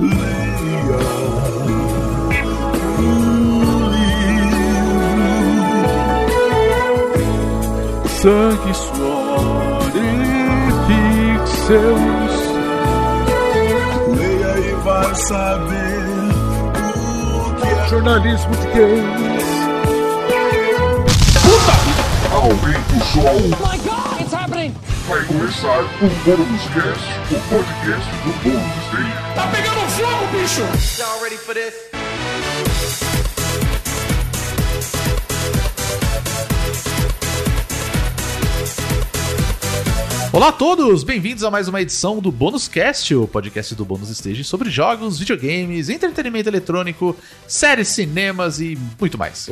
leia o livro. Sangue, suor e pixels. Leia e vai saber o que é jornalismo de games. Aumenta o som. my god, it's happening! Vai começar o Bônus Cast, o podcast do Bônus Day. Tá pegando bicho! Y'all ready for this? Olá a todos, bem-vindos a mais uma edição do Bônus Cast, o podcast do Bônus Stage sobre jogos, videogames, entretenimento eletrônico, séries, cinemas e muito mais.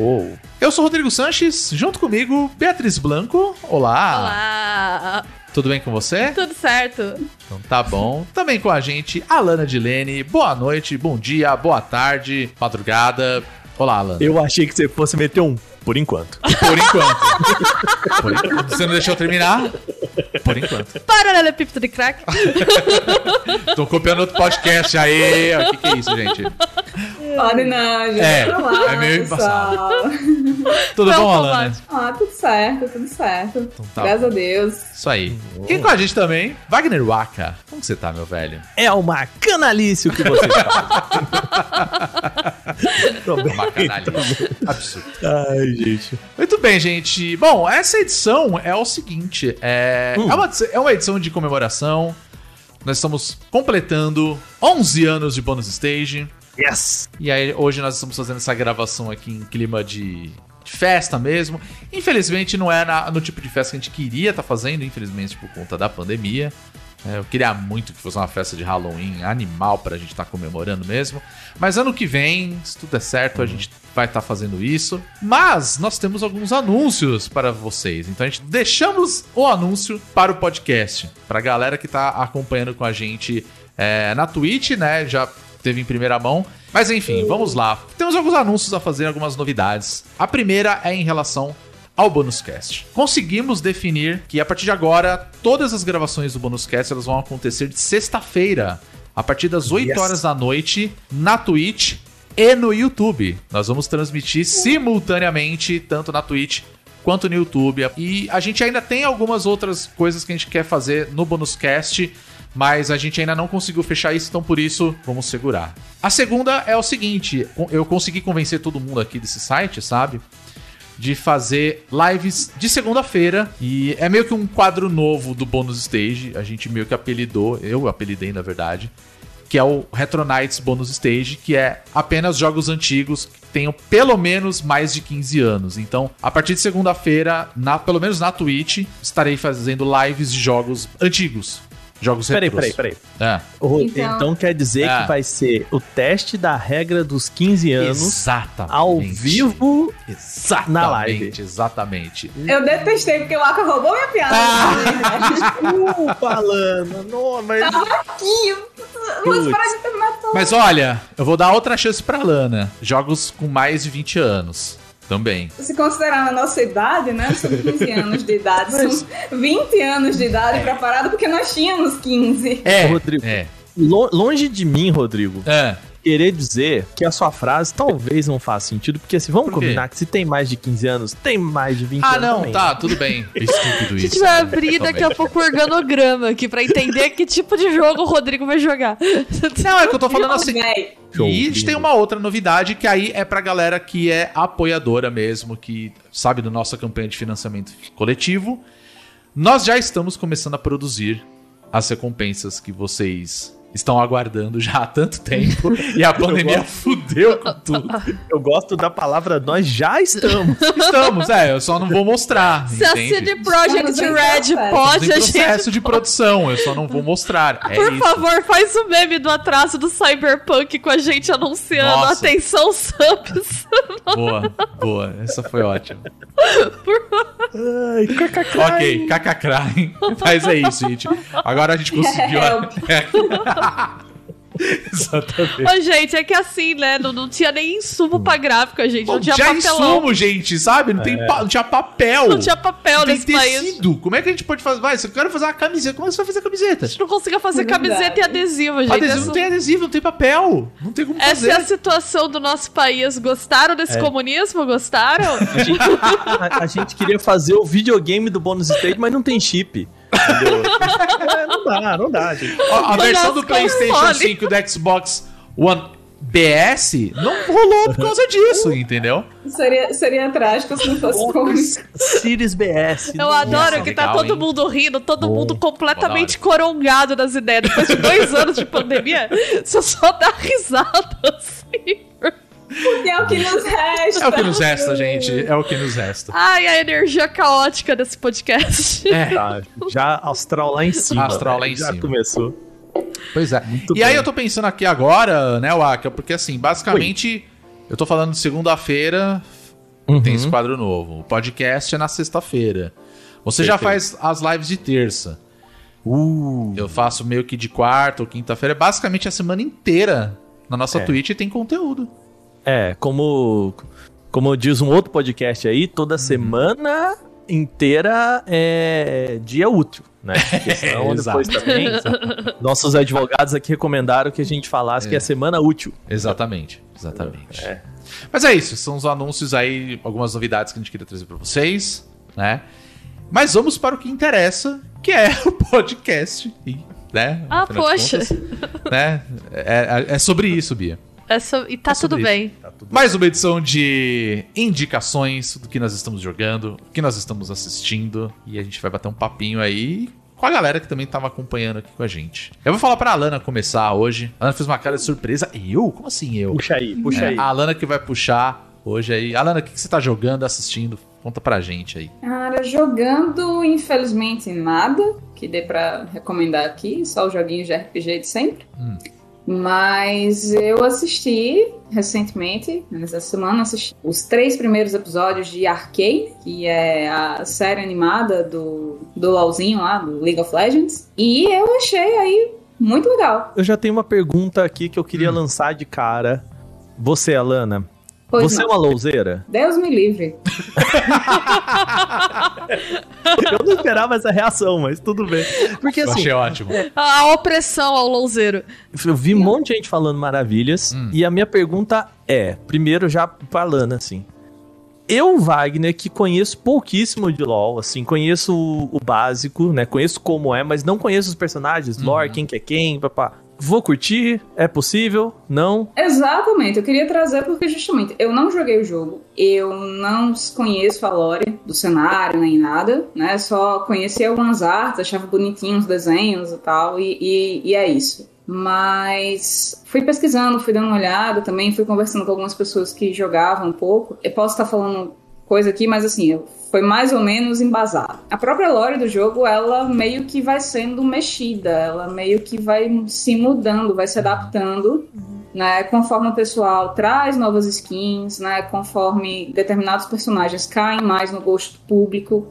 Eu sou Rodrigo Sanches, junto comigo, Beatriz Blanco. Olá! Olá! Tudo bem com você? Tudo certo? Então tá bom. Também com a gente, Alana Dilene. Boa noite, bom dia, boa tarde, madrugada. Olá, Alana. Eu achei que você fosse meter um por enquanto. Por enquanto. Por enquanto. Você não deixou eu terminar? Por enquanto. Paralelepípedo de crack. Tô copiando outro podcast aí. O que, que é isso, gente? Pode não, gente. É, lá, é meio pessoal. Tudo Não, bom. Alana? Ah, tudo certo, tudo certo. tá Graças bom. a Deus. Isso aí. Quem com a gente também? Wagner Waka. Como você tá, meu velho? É uma canalice o que você faz. Tô bem. Uma canalha. Absurdo. Ai, gente. Muito bem, gente. Bom, essa edição é o seguinte: é, Hum. é, uma, é uma edição de comemoração. Nós estamos completando 11 anos de Bonus Stage. Yes! E aí, hoje nós estamos fazendo essa gravação aqui em clima de, festa mesmo. Infelizmente, não é na- no tipo de festa que a gente queria estar fazendo, infelizmente, por conta da pandemia. É, eu queria muito que fosse uma festa de Halloween animal pra gente estar comemorando mesmo. Mas ano que vem, se tudo der certo, a gente vai estar fazendo isso. Mas nós temos alguns anúncios para vocês. Então a gente deixamos o anúncio para o podcast. Pra galera que tá acompanhando com a gente é, na Twitch, né? Já teve em primeira mão. Mas enfim, vamos lá. Temos alguns anúncios a fazer, algumas novidades. A primeira é em relação ao Bonus Cast. Conseguimos definir que a partir de agora, todas as gravações do Bonus Cast elas vão acontecer de sexta-feira, a partir das 8 Yes. horas da noite, na Twitch e no YouTube. Nós vamos transmitir simultaneamente, tanto na Twitch quanto no YouTube. E a gente ainda tem algumas outras coisas que a gente quer fazer no Bonus Cast, mas a gente ainda não conseguiu fechar isso, então por isso vamos segurar. A segunda é o seguinte: eu consegui convencer todo mundo aqui desse site, sabe? De fazer lives de segunda-feira. E é meio que um quadro novo do Bônus Stage. A gente meio que apelidou, eu apelidei na verdade, que é o Retro Nights Bônus Stage, que é apenas jogos antigos que tenham pelo menos mais de 15 anos. Então, a partir de segunda-feira, pelo menos na Twitch, estarei fazendo lives de jogos antigos. Jogos Peraí, retros. peraí, peraí. É. Então- Então, quer dizer Ah. que vai ser o teste da regra dos 15 anos Exatamente. ao vivo Exatamente. na live. Exatamente. Eu detestei porque o Aka roubou minha piada. Desculpa, Alana. Não, mas... Tava aqui. De tudo. Mas olha, eu vou dar outra chance pra Lana. Jogos com mais de 20 anos. Também. Se considerar a nossa idade, né? São 15 anos de idade. São 20 anos de idade preparado porque nós tínhamos 15. É, Rodrigo. É. Lo- Longe de mim, Rodrigo, É. querer dizer que a sua frase talvez não faça sentido, porque se vamos Por combinar que se tem mais de 15 anos, tem mais de 20 Ah, anos não, também. tá, tudo bem. Estúpido A isso. gente vai abrir daqui a pouco o organograma aqui pra entender que tipo de jogo o Rodrigo vai jogar. Não, é que eu tô falando assim. E a gente tem uma outra novidade que aí é pra galera que é apoiadora mesmo, que sabe da nossa campanha de financiamento coletivo. Nós já estamos começando a produzir as recompensas que vocês estão aguardando já há tanto tempo e a pandemia fudeu com tudo. Eu gosto da palavra nós já estamos. Estamos, é, eu só não vou mostrar. Se a entende? CD Projekt Red pode, a gente. processo de produção, eu só não vou mostrar. É Por isso. favor, faz o meme do atraso do Cyberpunk com a gente anunciando. Nossa. Atenção, subs. Boa, boa. Essa foi ótima. Ai, kkk. Ok, kkk. Mas é isso, gente. Agora a gente conseguiu. a- Exatamente. Ô, gente, é que assim, né? Não, não tinha nem insumo pra gráfica, gente. Não, Não tinha tinha papelão. insumo, gente, sabe? Não, tem pa- não tinha papel. Não tinha papel Não tem nesse país. tecido. Como é que a gente pode fazer? Vai, se eu quero fazer uma camiseta, como é que você vai fazer a camiseta? A gente não conseguia fazer camiseta e adesivo, gente. Adesivo Essa- não tem adesivo, não tem papel. Não tem como Essa fazer. é a situação do nosso país. Gostaram desse É. comunismo? Gostaram? A gente, a- a gente queria fazer o videogame do bônus stage, mas não tem chip. Entendeu? Não dá, não dá, gente. Ó, a Mas versão do PlayStation console. 5 e do Xbox One BS não rolou por causa disso, entendeu? Seria, seria trágico se não fosse cômico. Series BS. Eu adoro Nossa, que tá legal, todo hein? mundo rindo, todo Bom. mundo completamente corongado das ideias. Depois de dois anos de pandemia, você só dá risada que nos resta. É o que nos resta, gente. É o que nos resta. Ai, a energia caótica desse podcast. É. Tá, já astral lá em cima. Astral lá em já cima. começou. Pois é. Muito e aí bem. eu tô pensando aqui agora, né, Waka, porque assim, basicamente, eu tô falando de segunda-feira, Uhum. tem esse quadro novo. O podcast é na sexta-feira. Você já faz as lives de terça. Uh, Eu faço meio que de quarta ou quinta-feira. Basicamente a semana inteira na nossa É. Twitch tem conteúdo. É, como, como diz um outro podcast aí, toda Uhum. semana inteira é dia útil, né? Senão exato. depois também, nossos advogados aqui recomendaram que a gente falasse que é semana útil. Exatamente, exatamente. É. Mas é isso, são os anúncios aí, algumas novidades que a gente queria trazer pra vocês, né? Mas vamos para o que interessa, que é o podcast, né? Ah, poxa. contas, né? É, é- é sobre isso, Bia. É so- E tá É sobre tudo bem. Mais uma edição de indicações do que nós estamos jogando, o que nós estamos assistindo, e a gente vai bater um papinho aí com a galera que também tava acompanhando aqui com a gente. Eu vou falar pra Alana começar hoje. A Alana fez uma cara de surpresa. Eu? Como assim eu? Puxa aí, puxa É, aí. a Alana que vai puxar hoje aí. Alana, o que, que você tá jogando, assistindo? Conta pra gente aí. Cara, jogando, infelizmente, nada que dê pra recomendar aqui, só os joguinhos de RPG de sempre. Hum. Mas eu assisti recentemente, nessa semana, assisti os três primeiros episódios de Arcane, que é a série animada do, do LOLzinho lá, do League of Legends. E eu achei aí muito legal. Eu já tenho uma pergunta aqui que eu queria Hum. lançar de cara. Você, Alana, Pois você é não. uma louzeira? Deus me livre. Eu não esperava essa reação, mas tudo bem. Porque Eu assim, achei ótimo. A opressão ao louzeiro. eu vi um monte de gente falando maravilhas. Hum. E a minha pergunta é: primeiro, já falando assim. Eu, Wagner, que conheço pouquíssimo de LoL, assim, conheço o, o básico, né? Conheço como é, mas não conheço os personagens, lore, quem que é quem, papá. Vou curtir? É possível? Não? Exatamente, eu queria trazer porque justamente eu não joguei o jogo, eu não conheço a lore do cenário nem nada, né? Só conheci algumas artes, achava bonitinhos os desenhos e tal, e, e, e é isso. Mas fui pesquisando, fui dando uma olhada também, fui conversando com algumas pessoas que jogavam um pouco. Eu posso estar falando coisa aqui, mas assim, foi mais ou menos embasado. A própria lore do jogo, ela meio que vai sendo mexida, ela meio que vai se mudando, vai se adaptando, né, conforme o pessoal traz novas skins, né, conforme determinados personagens caem mais no gosto público.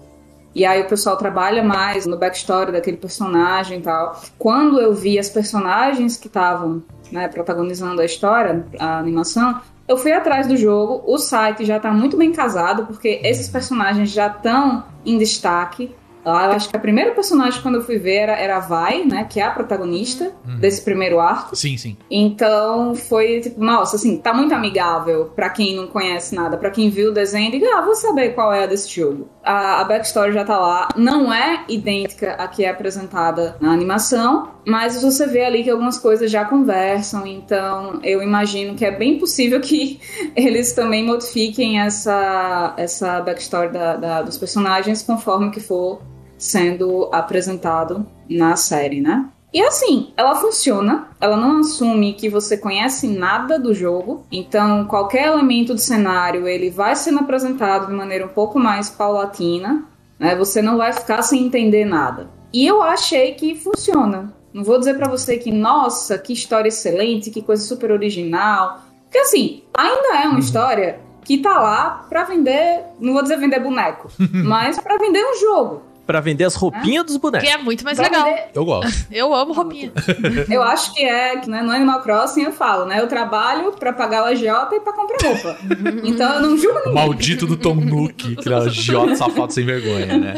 E aí o pessoal trabalha mais no backstory daquele personagem e tal. Quando eu vi as personagens que estavam né, protagonizando a história, a animação, eu fui atrás do jogo. O site já tá muito bem casado, porque esses personagens já estão em destaque. Eu acho que a primeira personagem quando eu fui ver era, era a Vai, né? Que é a protagonista desse primeiro arco. Sim, sim. Então foi tipo, nossa, assim, tá muito amigável pra quem não conhece nada, pra quem viu o desenho, diga, ah, vou saber qual é a desse jogo. A, a backstory já tá lá, não é idêntica à que é apresentada na animação, mas você vê ali que algumas coisas já conversam, então eu imagino que é bem possível que eles também modifiquem essa, essa backstory da, da- dos personagens conforme que for sendo apresentado na série, né? E assim, ela funciona, ela não assume que você conhece nada do jogo, então qualquer elemento do cenário ele vai sendo apresentado de maneira um pouco mais paulatina, né? Você não vai ficar sem entender nada. E eu achei que funciona. Não vou dizer pra você que, nossa, que história excelente, que coisa super original. Porque assim, ainda é uma história que tá lá pra vender, não vou dizer vender boneco, mas pra vender um jogo. Pra vender as roupinhas dos Que bonecos. é muito mais Pra legal. vender- Eu gosto. Eu amo roupinha. Eu acho que é, que né, no Animal Crossing eu falo, né? Eu trabalho pra pagar o agiota e pra comprar roupa. então eu não julgo ninguém. maldito do Tom Nook, aquele agiota safado sem vergonha, né?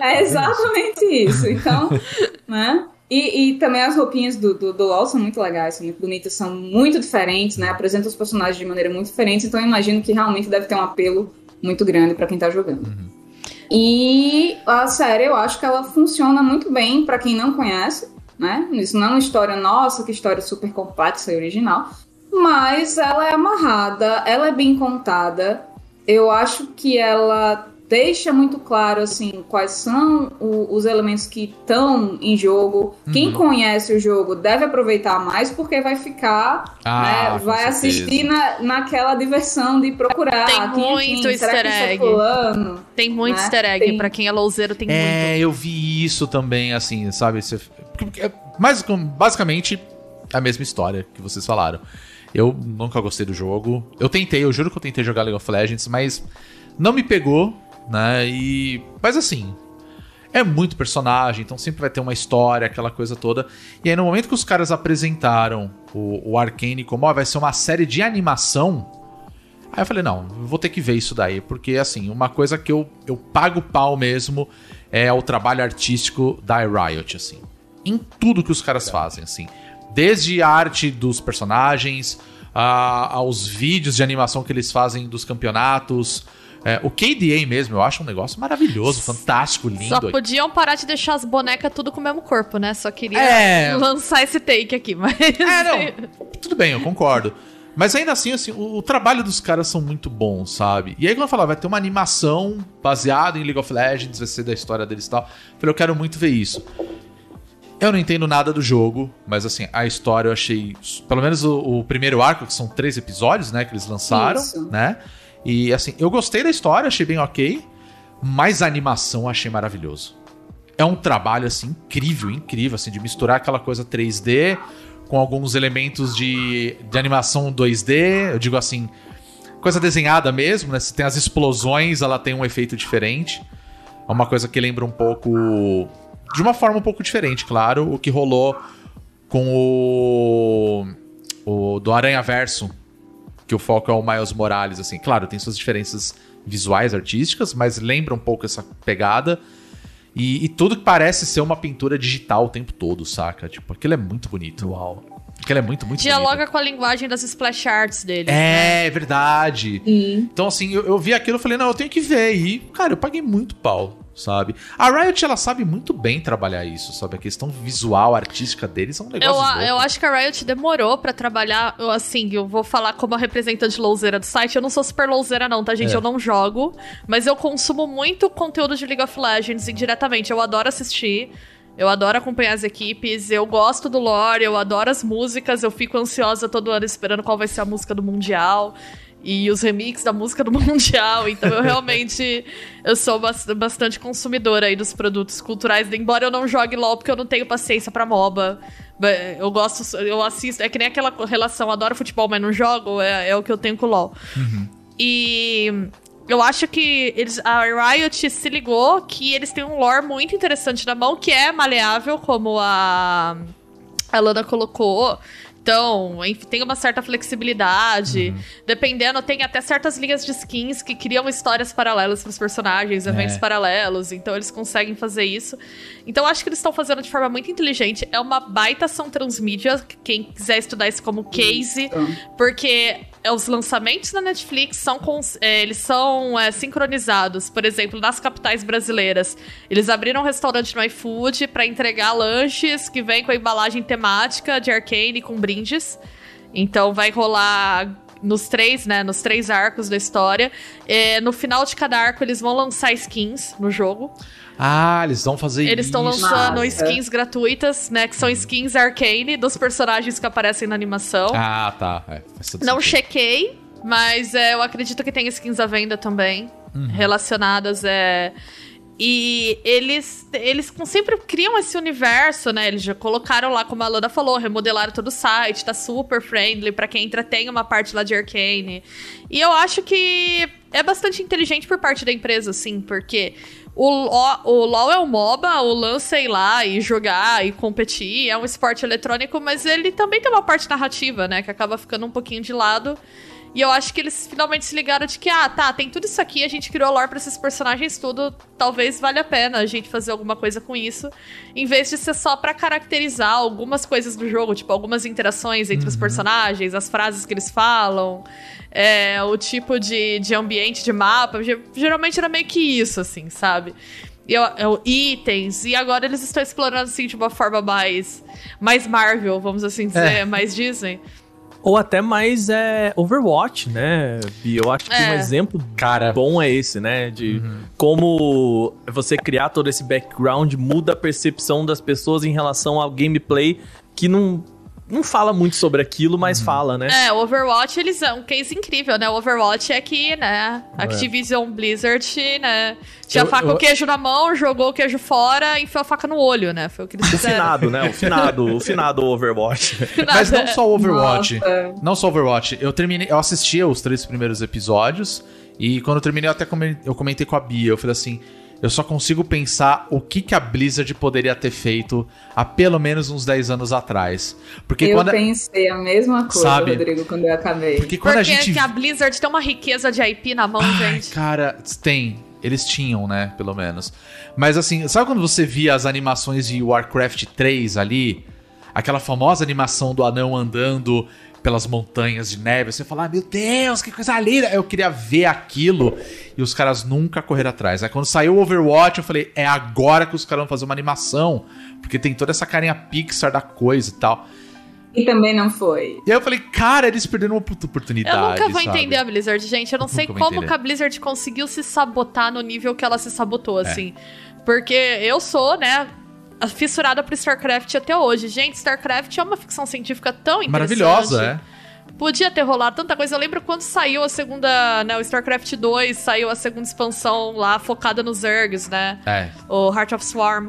É exatamente isso. Então, né? E, e também as roupinhas do, do, do LoL são muito legais, são muito bonitas, são muito diferentes, né? Apresentam os personagens de maneira muito diferente, então eu imagino que realmente deve ter um apelo muito grande pra quem tá jogando. E a série, eu acho que ela funciona muito bem pra quem não conhece, né? Isso não é uma história nossa, que história super complexa e original, mas ela é amarrada, ela é bem contada. Eu acho que ela deixa muito claro assim quais são o- os elementos que estão em jogo. Quem conhece o jogo deve aproveitar mais porque vai ficar, Ah, né, vai assistir na, naquela diversão de procurar. Tem quem é muito quem? Easter é egg. fulano? Tem muito Né? easter egg. Tem- Pra quem é louzeiro, tem É, muito. eu vi isso também, assim, sabe? É com- basicamente a mesma história que vocês falaram. Eu nunca gostei do jogo. Eu tentei, eu juro que eu tentei jogar League of Legends, mas não me pegou, né? E. Mas assim. É muito personagem, então sempre vai ter uma história, aquela coisa toda. E aí, no momento que os caras apresentaram o, o Arcane como, ó, vai ser uma série de animação, Aí eu falei, não, eu vou ter que ver isso daí, porque assim, uma coisa que eu, eu pago pau mesmo é o trabalho artístico da Riot, assim. Em tudo que os caras fazem, assim. Desde a arte dos personagens, a- aos vídeos de animação que eles fazem dos campeonatos. É, o KDA mesmo, eu acho um negócio maravilhoso, fantástico, lindo. Só podiam parar de deixar as bonecas tudo com o mesmo corpo, né? Só queria É. lançar esse take aqui, mas. É, não. Tudo bem, eu concordo. Mas ainda assim, assim o, o trabalho dos caras são muito bons, sabe? E aí quando eu falava, vai ter uma animação baseada em League of Legends, vai ser da história deles e tal. Eu falei, eu quero muito ver isso. Eu não entendo nada do jogo, mas assim, a história eu achei. Pelo menos o, o primeiro arco, que são três episódios, né? Que eles lançaram, Isso. né? E assim, eu gostei da história, achei bem ok. Mas a animação eu achei maravilhoso. É um trabalho, assim, incrível, incrível, assim, de misturar aquela coisa 3D com alguns elementos de, de animação 2D. Eu digo assim, coisa desenhada mesmo, né? Se tem as explosões, ela tem um efeito diferente. É uma coisa que lembra um pouco. De uma forma um pouco diferente, claro, o que rolou com o. O do Aranha Verso, que o foco é o Miles Morales, assim. Claro, tem suas diferenças visuais, artísticas, mas lembra um pouco essa pegada. E, e tudo que parece ser uma pintura digital o tempo todo, saca? Tipo, aquilo é muito bonito. Uau. Aquilo é muito, muito Dialoga bonito. com a linguagem das splash arts dele. né? É, é verdade. Então, assim, eu, eu vi aquilo e falei, não, eu tenho que ver. E, cara, eu paguei muito pau, sabe? A Riot, ela sabe muito bem trabalhar isso, sabe? A questão visual, artística deles é um negócio Eu, louco. eu acho que a Riot demorou pra trabalhar, assim, eu vou falar como a representante louzeira do site, eu não sou super louzeira não, tá, gente? É. Eu não jogo, mas eu consumo muito conteúdo de League of Legends indiretamente, eu adoro assistir, eu adoro acompanhar as equipes, eu gosto do lore, eu adoro as músicas, eu fico ansiosa todo ano esperando qual vai ser a música do Mundial e os remixes da música do Mundial. Então eu realmente eu sou bas- bastante consumidora aí dos produtos culturais, embora eu não jogue LOL porque eu não tenho paciência pra MOBA. Ba- Eu gosto, eu assisto, é que nem aquela relação, adoro futebol, mas não jogo, é, é o que eu tenho com o LOL. E eu acho que eles, a Riot se ligou que eles têm um lore muito interessante na mão, que é maleável, como a, a Lana colocou. Então, enfim, tem uma certa flexibilidade. Dependendo, tem até certas linhas de skins que criam histórias paralelas pros personagens, eventos É. paralelos. Então, eles conseguem fazer isso. Então, acho que eles estão fazendo de forma muito inteligente. É uma baita ação transmídia. Quem quiser estudar isso como case, porque é, os lançamentos na Netflix são é, eles são é, sincronizados. Por exemplo, nas capitais brasileiras, eles abriram um restaurante no iFood para entregar lanches que vem com a embalagem temática de Arcane com brindes. Então vai rolar nos três, né? Nos três arcos da história. É, no final de cada arco, eles vão lançar skins no jogo. Ah, eles vão fazer Eles estão isso. lançando Massa. skins gratuitas, né? Que são skins Arcane dos personagens que aparecem na animação. Ah, tá. É, Não sentido. chequei, mas é, eu acredito que tem skins à venda também. Relacionadas, é. E eles, eles sempre criam esse universo, né? Eles já colocaram lá, como a Lana falou, remodelaram todo o site, tá super friendly pra quem entretém uma parte lá de Arcane. E eu acho que é bastante inteligente por parte da empresa, sim, porque O, Lo- o LoL é um MOBA, o lance é ir lá e jogar e competir, é um esporte eletrônico, mas ele também tem uma parte narrativa, né? Que acaba ficando um pouquinho de lado. E eu acho que eles finalmente se ligaram de que, ah, tá, tem tudo isso aqui, a gente criou lore pra esses personagens tudo, talvez valha a pena a gente fazer alguma coisa com isso, em vez de ser só pra caracterizar algumas coisas do jogo, tipo, algumas interações entre os personagens, as frases que eles falam, é, o tipo de, de ambiente, de mapa, ge- geralmente era meio que isso, assim, sabe? E eu, eu- itens, e agora eles estão explorando, assim, de uma forma mais, mais Marvel, vamos assim dizer, mais Disney. Ou até mais é, Overwatch, né, Bi? Eu acho que É. um exemplo Cara, bom é esse, né? De Uhum. como você criar todo esse background muda a percepção das pessoas em relação ao gameplay que não, não fala muito sobre aquilo, mas Uhum. fala, né? É, o Overwatch, eles é um case incrível, né? O Overwatch é que, né, Activision Blizzard, né, tinha Eu- faca eu- o queijo na mão, jogou o queijo fora e enfiou a faca no olho, né? Foi o que eles O fizeram. finado, né? O finado, o finado Overwatch. Mas não só o Overwatch. Nossa. Não só o Overwatch. Eu terminei, eu assisti os três primeiros episódios e quando eu terminei eu até comen- eu comentei com a Bia, eu falei assim, eu só consigo pensar o que que a Blizzard poderia ter feito há pelo menos uns 10 anos atrás. Porque eu quando pensei a mesma coisa, Sabe? Rodrigo, quando eu acabei. porque quando Porque a gente que a Blizzard tem uma riqueza de IP na mão, Ai, gente. cara, tem. Eles tinham, né? Pelo menos. Mas assim, sabe quando você via as animações de Warcraft 3 ali? Aquela famosa animação do anão andando pelas montanhas de neve. Você fala, ah, meu Deus, que coisa linda! Eu queria ver aquilo. E os caras nunca correram atrás. Aí quando saiu o Overwatch, eu falei, é agora que os caras vão fazer uma animação. Porque tem toda essa carinha Pixar da coisa e tal. E também não foi. E aí eu falei, cara, eles perderam uma puta oportunidade. Eu nunca vou sabe? entender a Blizzard, gente. Eu não sei Nunca vou como que a Blizzard conseguiu se sabotar no nível que ela se sabotou, assim. Porque eu sou, né, fissurada por StarCraft até hoje. Gente, StarCraft é uma ficção científica tão interessante. Maravilhosa, é. Podia ter rolado tanta coisa. Eu lembro quando saiu a segunda, né, o StarCraft 2, saiu a segunda expansão lá focada nos Zergs, né? É. o Heart of Swarm.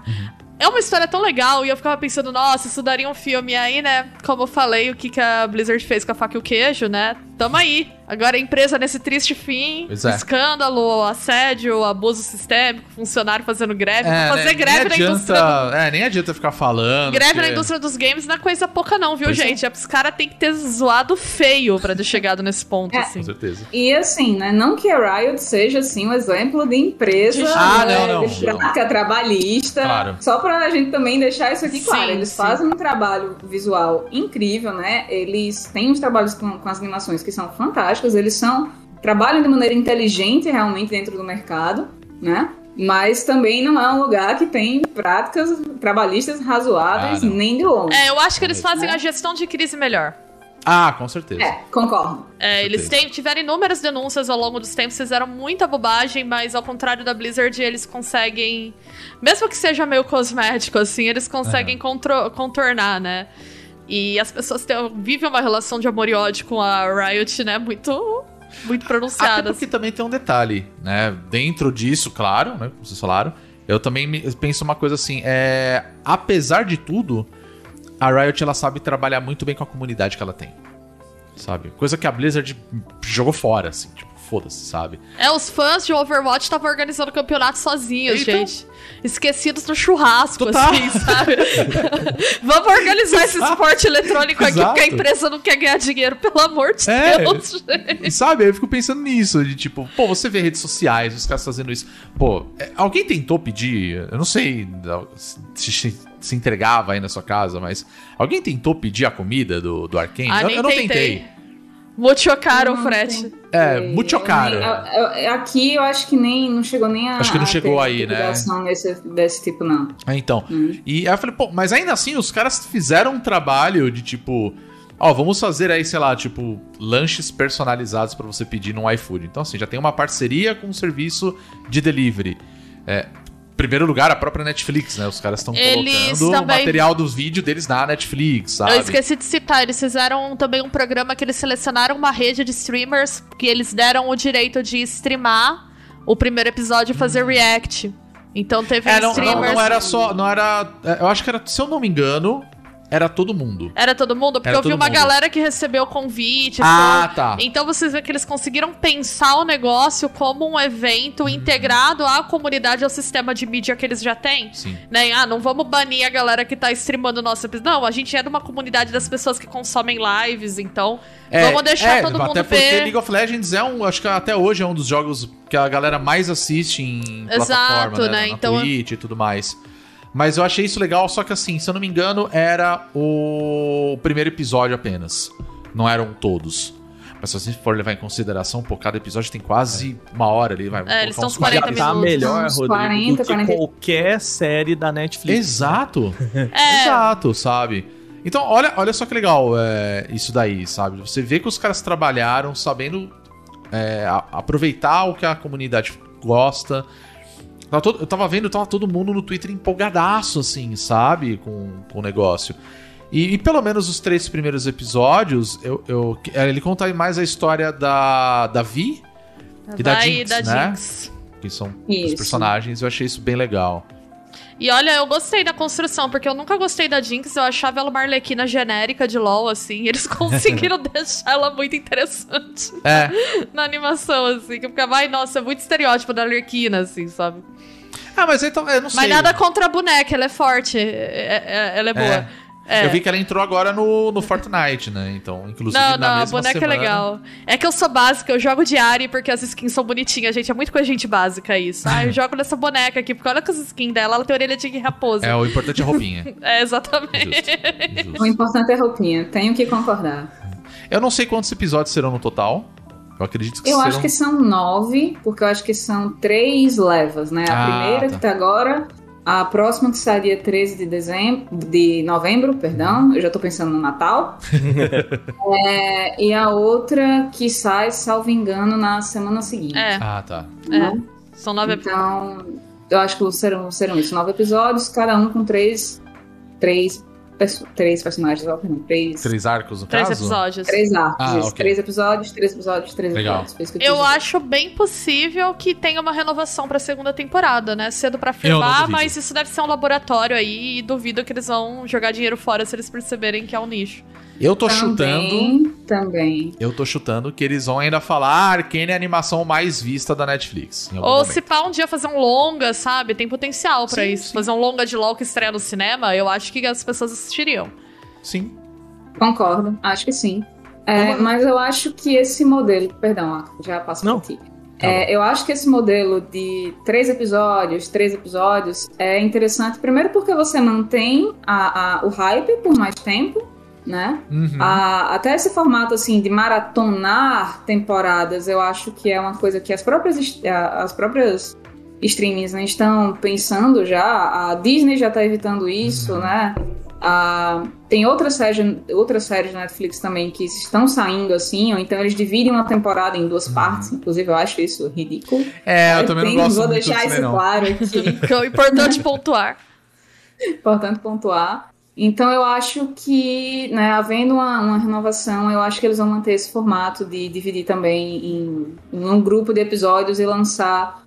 É uma história tão legal e eu ficava pensando, nossa, isso daria um filme. E aí, né, como eu falei, o que, que a Blizzard fez com a faca e o queijo, né? Tamo aí. Agora a empresa nesse triste fim, Pois é. escândalo, assédio, abuso sistêmico, funcionário fazendo greve. É, Fazer né, greve na adianta, indústria do... É, nem adianta ficar falando. Greve na porque- indústria dos games não é coisa pouca não, viu, Pois é. gente? É. Os caras têm que ter zoado feio pra ter chegado nesse ponto, É. assim. Com certeza. E assim, né? Não que a Riot seja assim um exemplo de empresa Ah, né, não, não, de prática trabalhista. Claro. Só pra gente também deixar isso aqui claro. Sim, Eles sim. fazem um trabalho visual incrível, né? Eles têm uns trabalhos com, com as animações que são fantásticos. Eles são trabalham de maneira inteligente realmente dentro do mercado, né? Mas também não é um lugar que tem práticas trabalhistas razoáveis, Ah, não. nem de longe. É, eu acho que eles fazem Né? a gestão de crise melhor. Ah, com certeza. É, concordo. É, eles têm, tiveram inúmeras denúncias ao longo dos tempos, fizeram muita bobagem, mas ao contrário da Blizzard, eles conseguem. Mesmo que seja meio cosmético, assim, eles conseguem contro- contornar, né? E as pessoas têm, vivem uma relação de amor e ódio com a Riot, né? Muito, muito Até pronunciada. porque também tem um detalhe, né? Dentro disso, claro, né? Como vocês falaram, eu também penso uma coisa assim, é... Apesar de tudo, a Riot, ela sabe trabalhar muito bem com a comunidade que ela tem. Sabe? Coisa que a Blizzard jogou fora, assim, tipo, foda-se, sabe? É, os fãs de Overwatch estavam organizando campeonato sozinhos, Então- gente. Esquecidos do churrasco, Total. assim, sabe? Vamos organizar esse esporte eletrônico aqui, porque a Exato. empresa não quer ganhar dinheiro, pelo amor de É. Deus, gente. E sabe, eu fico pensando nisso, de tipo, pô, você vê redes sociais, os caras fazendo isso. Pô, é, alguém tentou pedir, eu não sei se, se, entregava aí na sua casa, mas alguém tentou pedir a comida do, do Arkane? Ah, eu, eu não tentei. tentei. Muito caro o frete. É, muito caro. eu- aqui eu acho que nem não chegou nem a. Acho que não chegou aí, né? Desse, desse tipo, não. É, então. Hum. E aí eu falei, pô, mas ainda assim os caras fizeram um trabalho de tipo. Ó, vamos fazer aí, sei lá, tipo, lanches personalizados pra você pedir no iFood. Então, assim, já tem uma parceria com um serviço de delivery. É, primeiro lugar, a própria Netflix, né? Os caras estão colocando o também- material dos vídeos deles na Netflix, sabe? Eu esqueci de citar, eles fizeram também um programa que eles selecionaram uma rede de streamers que eles deram o direito de streamar o primeiro episódio e fazer react. Então teve É, não, não, streamers. não era só. Não era. é, Eu acho que era, se eu não me engano, era todo mundo. Era todo mundo? Porque Era eu vi uma mundo. galera que recebeu o convite. Ah, tá. Então vocês veem que eles conseguiram pensar o negócio como um evento integrado à comunidade, ao sistema de mídia que eles já têm. Sim. Né? Ah, não vamos banir a galera que tá streamando o nosso episódio. Não, a gente é de uma comunidade das pessoas que consomem lives, então vamos deixar todo mundo É, até porque ver. League of Legends é um, acho que até hoje é um dos jogos que a galera mais assiste em Exato, plataforma, né? né? Na Então- Twitch e tudo mais. Mas eu achei isso legal, só que assim, se eu não me engano, era o primeiro episódio apenas. Não eram todos. Mas se você for levar em consideração, pô, cada episódio tem quase uma hora ali, vai. É, eles estão uns 40 Já tá minutos. melhor, Uns Rodrigo, 40, do que 40. qualquer série da Netflix. Exato. É, Exato, sabe? Então, olha, olha só que legal é, isso daí, sabe? Você vê que os caras trabalharam sabendo é, a- aproveitar o que a comunidade gosta. Tava todo- eu tava vendo, tava todo mundo no Twitter empolgadaço, assim, sabe? Com, com o negócio. E, e pelo menos os três primeiros episódios, eu, eu- ele conta mais a história da, da Vi e da vai Jinx, da né? Jinx. que são Isso. os personagens. Eu achei isso bem legal. E olha, eu gostei da construção, porque eu nunca gostei da Jinx, eu achava ela uma arlequina genérica de LoL, assim, e eles conseguiram deixar ela muito interessante É, na animação, assim, que eu ficava, ai, nossa, é muito estereótipo da arlequina, assim, sabe? ah, mas então, eu não sei. Mas nada contra a boneca, ela é forte, é- é- ela é boa. É. Eu vi que ela entrou agora no, no Fortnite, né? Então, inclusive Não, na não, a mesma boneca semana... é legal. É que eu sou básica, eu jogo de Ari porque as skins são bonitinhas, gente. É muito coisa de gente básica isso. Ah, eu jogo nessa boneca aqui, porque olha com as skins dela, ela tem orelha de raposa. É, o importante é a roupinha. É, exatamente. Justo, O justo. importante é a roupinha, tenho que concordar. Eu não sei quantos episódios serão no total. Eu acredito que Eu serão... acho que são nove, porque eu acho que são três levas, né? A Ah, primeira tá. que tá agora, a próxima que sai dia 13 de dezembro, de novembro, perdão, eu já tô pensando no Natal. É, e a outra que sai, salvo engano, na semana seguinte. É, Ah, tá. é. São nove episódios. Então, eu acho que serão, serão isso, nove episódios, cada um com três, três, perso- três personagens, ó, perdão, três, Três arcos, no Três caso? episódios. três arcos, Ah, isso, ok. três episódios, três episódios, três Legal. episódios. foi Eu dizer. acho bem possível que tenha uma renovação pra segunda temporada, né? Cedo pra não afirmar, mas isso deve ser um laboratório aí e duvido que eles vão jogar dinheiro fora se eles perceberem que é um nicho. Eu tô chutando... Também, também. Eu tô chutando que eles vão ainda falar ah, Arcane é a animação mais vista da Netflix. Ou momento. se pá um dia fazer um longa, sabe? Tem potencial pra Sim, isso. sim. Fazer um longa de LOL que estreia no cinema, eu acho que as pessoas assistiriam. Sim. Concordo, acho que sim. É, mas eu acho que esse modelo. Perdão, já passo Não. por ti. É, eu acho que esse modelo de três episódios, três episódios, é interessante. Primeiro porque você mantém a- a- o hype por mais tempo, né? Uhum. A- até esse formato assim de maratonar temporadas, eu acho que é uma coisa que as próprias as próprias streamings né, estão pensando já. A Disney já está evitando isso, né? A- tem outras séries, outras séries da Netflix também que estão saindo assim, ou então eles dividem uma temporada em duas partes. Inclusive, eu acho isso ridículo. É, eu também não Tenho- gosto Vou muito deixar isso não. claro aqui. Então é importante pontuar. Importante pontuar. Então eu acho que, né, havendo uma, uma renovação, eu acho que eles vão manter esse formato de dividir também em, em um grupo de episódios e lançar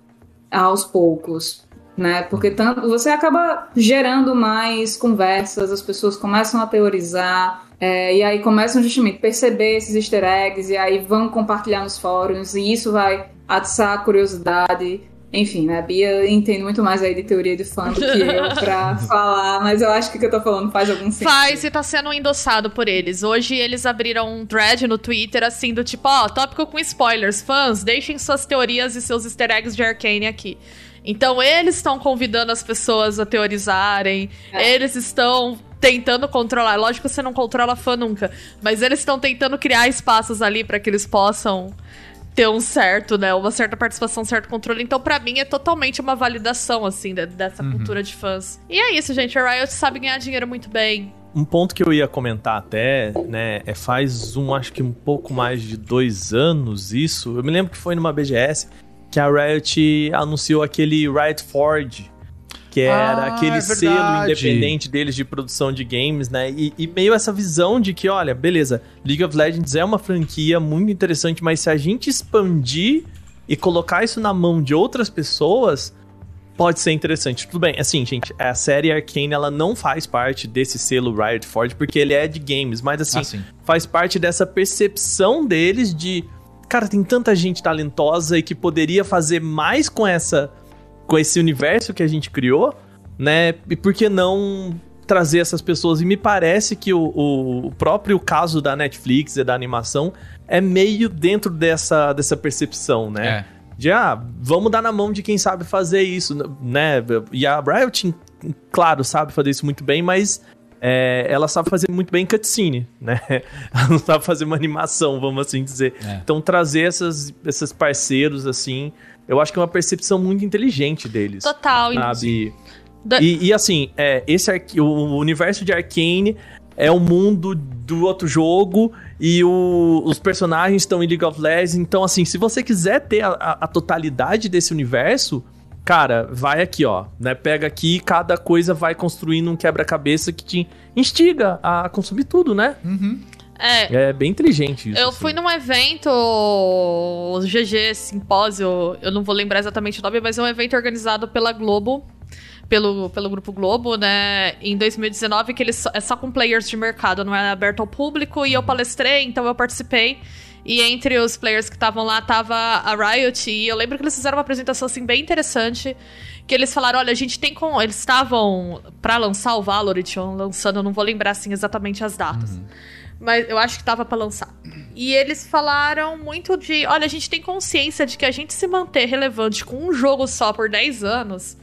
aos poucos, né? Porque tanto você acaba gerando mais conversas, as pessoas começam a teorizar. é, e aí começam justamente a perceber esses easter eggs e aí vão compartilhar nos fóruns e isso vai atiçar a curiosidade. Enfim, né? A Bia entende muito mais aí de teoria de fã do que eu pra falar, mas eu acho que o que eu tô falando faz algum sentido. Faz e tá sendo endossado por eles. Hoje eles abriram um thread no Twitter assim do tipo, ó, tópico com spoilers. Fãs, deixem suas teorias e seus easter eggs de Arcane aqui. Então eles estão convidando as pessoas a teorizarem, É. eles estão tentando controlar. Lógico que você não controla fã nunca, mas eles estão tentando criar espaços ali pra que eles possam ter um certo, né, uma certa participação, um certo controle. Então, pra mim, é totalmente uma validação, assim, de- dessa cultura de fãs. E é isso, gente. A Riot sabe ganhar dinheiro muito bem. Um ponto que eu ia comentar até, né, é faz um, acho que um pouco mais de dois anos isso. Eu me lembro que foi numa BGS que a Riot anunciou aquele Riot Forge, que era Ah, aquele é selo independente deles de produção de games, né? E, e meio essa visão de que, olha, beleza, League of Legends é uma franquia muito interessante, mas se a gente expandir e colocar isso na mão de outras pessoas, pode ser interessante. Tudo bem, assim, gente, a série Arcane, ela não faz parte desse selo Riot Forge, porque ele é de games, mas assim, Ah, sim. faz parte dessa percepção deles de, cara, tem tanta gente talentosa e que poderia fazer mais com essa com esse universo que a gente criou, né? E por que não trazer essas pessoas? E me parece que o, o próprio caso da Netflix e da animação é meio dentro dessa, dessa percepção, né? É. De, ah, vamos dar na mão de quem sabe fazer isso, né? E a Riot, claro, sabe fazer isso muito bem, mas é, ela sabe fazer muito bem cutscene, né? Ela não sabe fazer uma animação, vamos assim dizer. É. Então, trazer essas, esses parceiros, assim, eu acho que é uma percepção muito inteligente deles. Total. Sabe? Da- E, e, assim, é, esse arqu- o universo de Arcane é o mundo do outro jogo e o- os personagens estão em League of Legends. Então, assim, se você quiser ter a, a- a totalidade desse universo, cara, vai aqui, ó. Né? Pega aqui e cada coisa vai construindo um quebra-cabeça que te instiga a consumir tudo, né? É, É bem inteligente isso. Eu assim. fui num evento, o GG Simpósio, eu não vou lembrar exatamente o nome, mas é um evento organizado pela Globo, pelo, pelo Grupo Globo, né, em 2019, que eles, é só com players de mercado, não é aberto ao público, e eu palestrei, então eu participei. E entre os players que estavam lá tava a Riot, e eu lembro que eles fizeram uma apresentação assim bem interessante, que eles falaram, olha, a gente tem com, eles estavam pra lançar o Valorant, lançando, eu não vou lembrar assim exatamente as datas. Mas eu acho que tava pra lançar. E eles falaram muito de, olha, a gente tem consciência de que a gente se manter relevante com um jogo só por 10 anos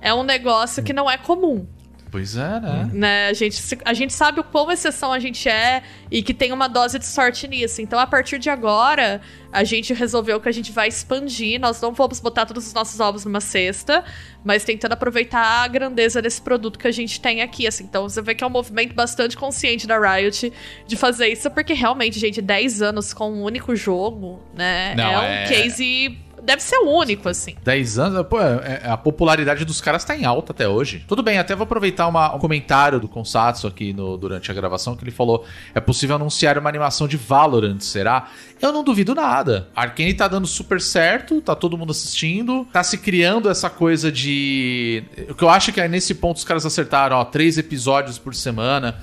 é um negócio que não é comum. Pois é, né? Né? A, gente, a gente sabe o quão exceção a gente é e que tem uma dose de sorte nisso. Então, a partir de agora, a gente resolveu que a gente vai expandir. Nós não vamos botar todos os nossos ovos numa cesta, mas tentando aproveitar a grandeza desse produto que a gente tem aqui. Assim. Então, você vê que é um movimento bastante consciente da Riot de fazer isso, porque realmente, gente, 10 anos com um único jogo, né? Não, é um é- case. Deve ser único, assim. 10 anos, pô, é- é- a popularidade dos caras tá em alta até hoje. Tudo bem, até vou aproveitar uma- um comentário do Consatsu aqui no- durante a gravação, que ele falou: é possível anunciar uma animação de Valorant, será? Eu não duvido nada. Arkane tá dando super certo, tá todo mundo assistindo, tá se criando essa coisa de. O que eu acho que é nesse ponto os caras acertaram, ó, três episódios por semana.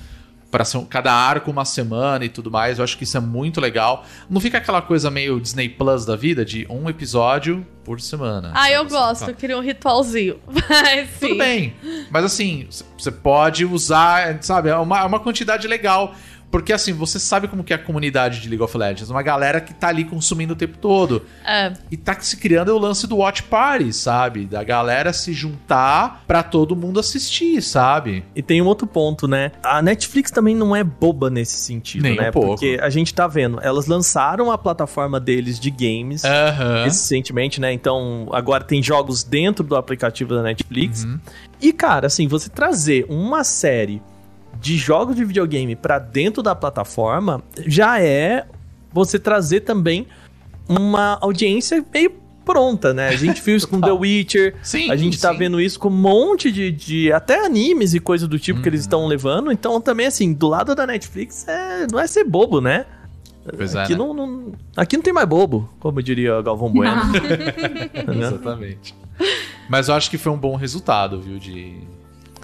Um- cada arco uma semana e tudo mais, eu acho que isso é muito legal. Não fica aquela coisa meio Disney Plus da vida, de um episódio por semana. Ah, sabe? eu gosto, tá. eu queria um ritualzinho. Mas sim. Tudo bem. Mas assim, você pode usar, sabe, é uma, é uma quantidade legal. Porque assim, você sabe como que é a comunidade de League of Legends. Uma galera que tá ali consumindo o tempo todo. É. E tá se criando o lance do Watch Party, sabe? Da galera se juntar pra todo mundo assistir, sabe? E tem um outro ponto, né? A Netflix também não é boba nesse sentido, Nem né? um pouco. Porque a gente tá vendo, elas lançaram a plataforma deles de games Aham. recentemente, né? Então agora tem jogos dentro do aplicativo da Netflix. Uhum. E cara, assim, você trazer uma série de jogos de videogame pra dentro da plataforma já é você trazer também uma audiência meio pronta, né? A gente viu isso com The Witcher, Sim, a gente tá sim. vendo isso com um monte de, de até animes e coisa do tipo que eles estão levando. Então também assim, do lado da Netflix é, não é ser bobo, né? Pois é, aqui, né? não, não- aqui não tem mais bobo, como diria Galvão Bueno. né? Exatamente. Mas eu acho que foi um bom resultado, viu? De.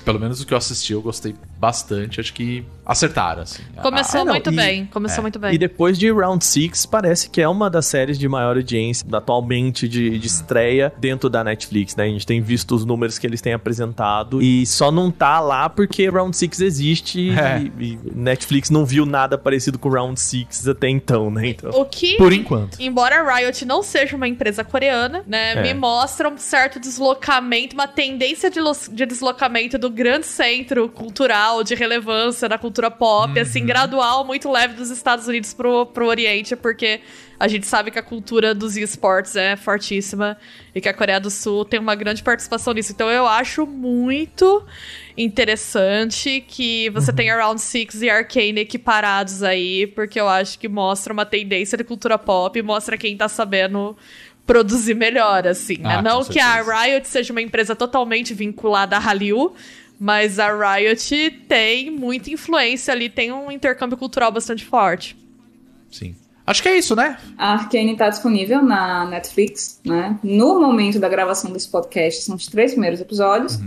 Pelo menos o que eu assisti, eu gostei bastante. Acho que acertaram, assim. Começou Ah, não, muito e- bem, começou é. muito E bem. depois de Round 6, parece que é uma das séries de maior audiência atualmente de, de estreia dentro da Netflix, né? A gente tem visto os números que eles têm apresentado e só não tá lá porque Round 6 existe É. e, e Netflix não viu nada parecido com Round 6 até então, né? Então, O que, Por enquanto. embora a Riot não seja uma empresa coreana, né, É. me mostra um certo deslocamento, uma tendência de, de deslocamento do grande centro cultural, de relevância da cultura pop, assim, gradual, muito leve dos Estados Unidos pro, pro Oriente, porque a gente sabe que a cultura dos esportes é fortíssima e que a Coreia do Sul tem uma grande participação nisso. Então eu acho muito interessante que você tenha Round 6 e Arcane equiparados aí, porque eu acho que mostra uma tendência de cultura pop, mostra quem tá sabendo produzir melhor, assim, né? Ah, Não que a. Riot seja uma empresa totalmente vinculada à Hallyu, mas a Riot tem muita influência ali, tem um intercâmbio cultural bastante forte. Sim. Acho que é isso, né? A Arcane tá disponível na Netflix, né? No momento da gravação desse podcast, são os três primeiros episódios.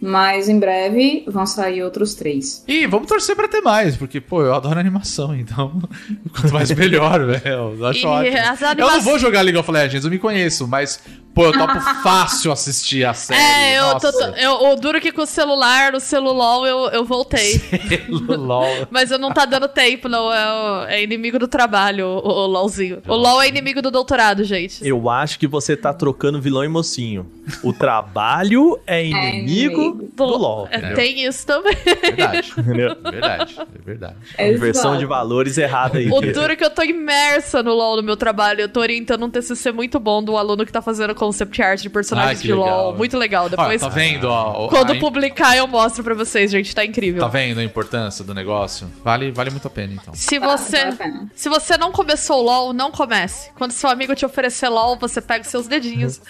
Mas em breve vão sair outros três. E vamos torcer pra ter mais, porque, pô, eu adoro animação, então quanto mais melhor, velho. Eu acho E ótimo. Eu não vou jogar League of Legends, eu me conheço, mas, pô, eu topo fácil assistir a série. É, eu, tô, eu, o duro que com o celular, no celulol, eu, eu voltei. LOL. Mas eu não tá dando tempo, não. É, o- é inimigo do trabalho, o, o LOLzinho. O LOL é inimigo do doutorado, gente. Eu acho que você tá trocando vilão e mocinho. O trabalho é inimigo inimigo. do LOL. É, tem isso também. Verdade. Entendeu? Verdade. É verdade. Inversão Exato. de valores errada aí. O duro é que eu tô imersa no LoL no meu trabalho. Eu tô orientando um TCC muito bom do aluno que tá fazendo concept art de personagens Ai, de legal, LoL. Muito legal. Olha, Depois, tá vendo? ó, quando a- publicar, eu mostro pra vocês, gente. Tá incrível. Tá vendo a importância do negócio? Vale, vale muito a pena, então. Se você, a se você não começou o LoL, não comece. Quando seu amigo te oferecer LoL, você pega os seus dedinhos.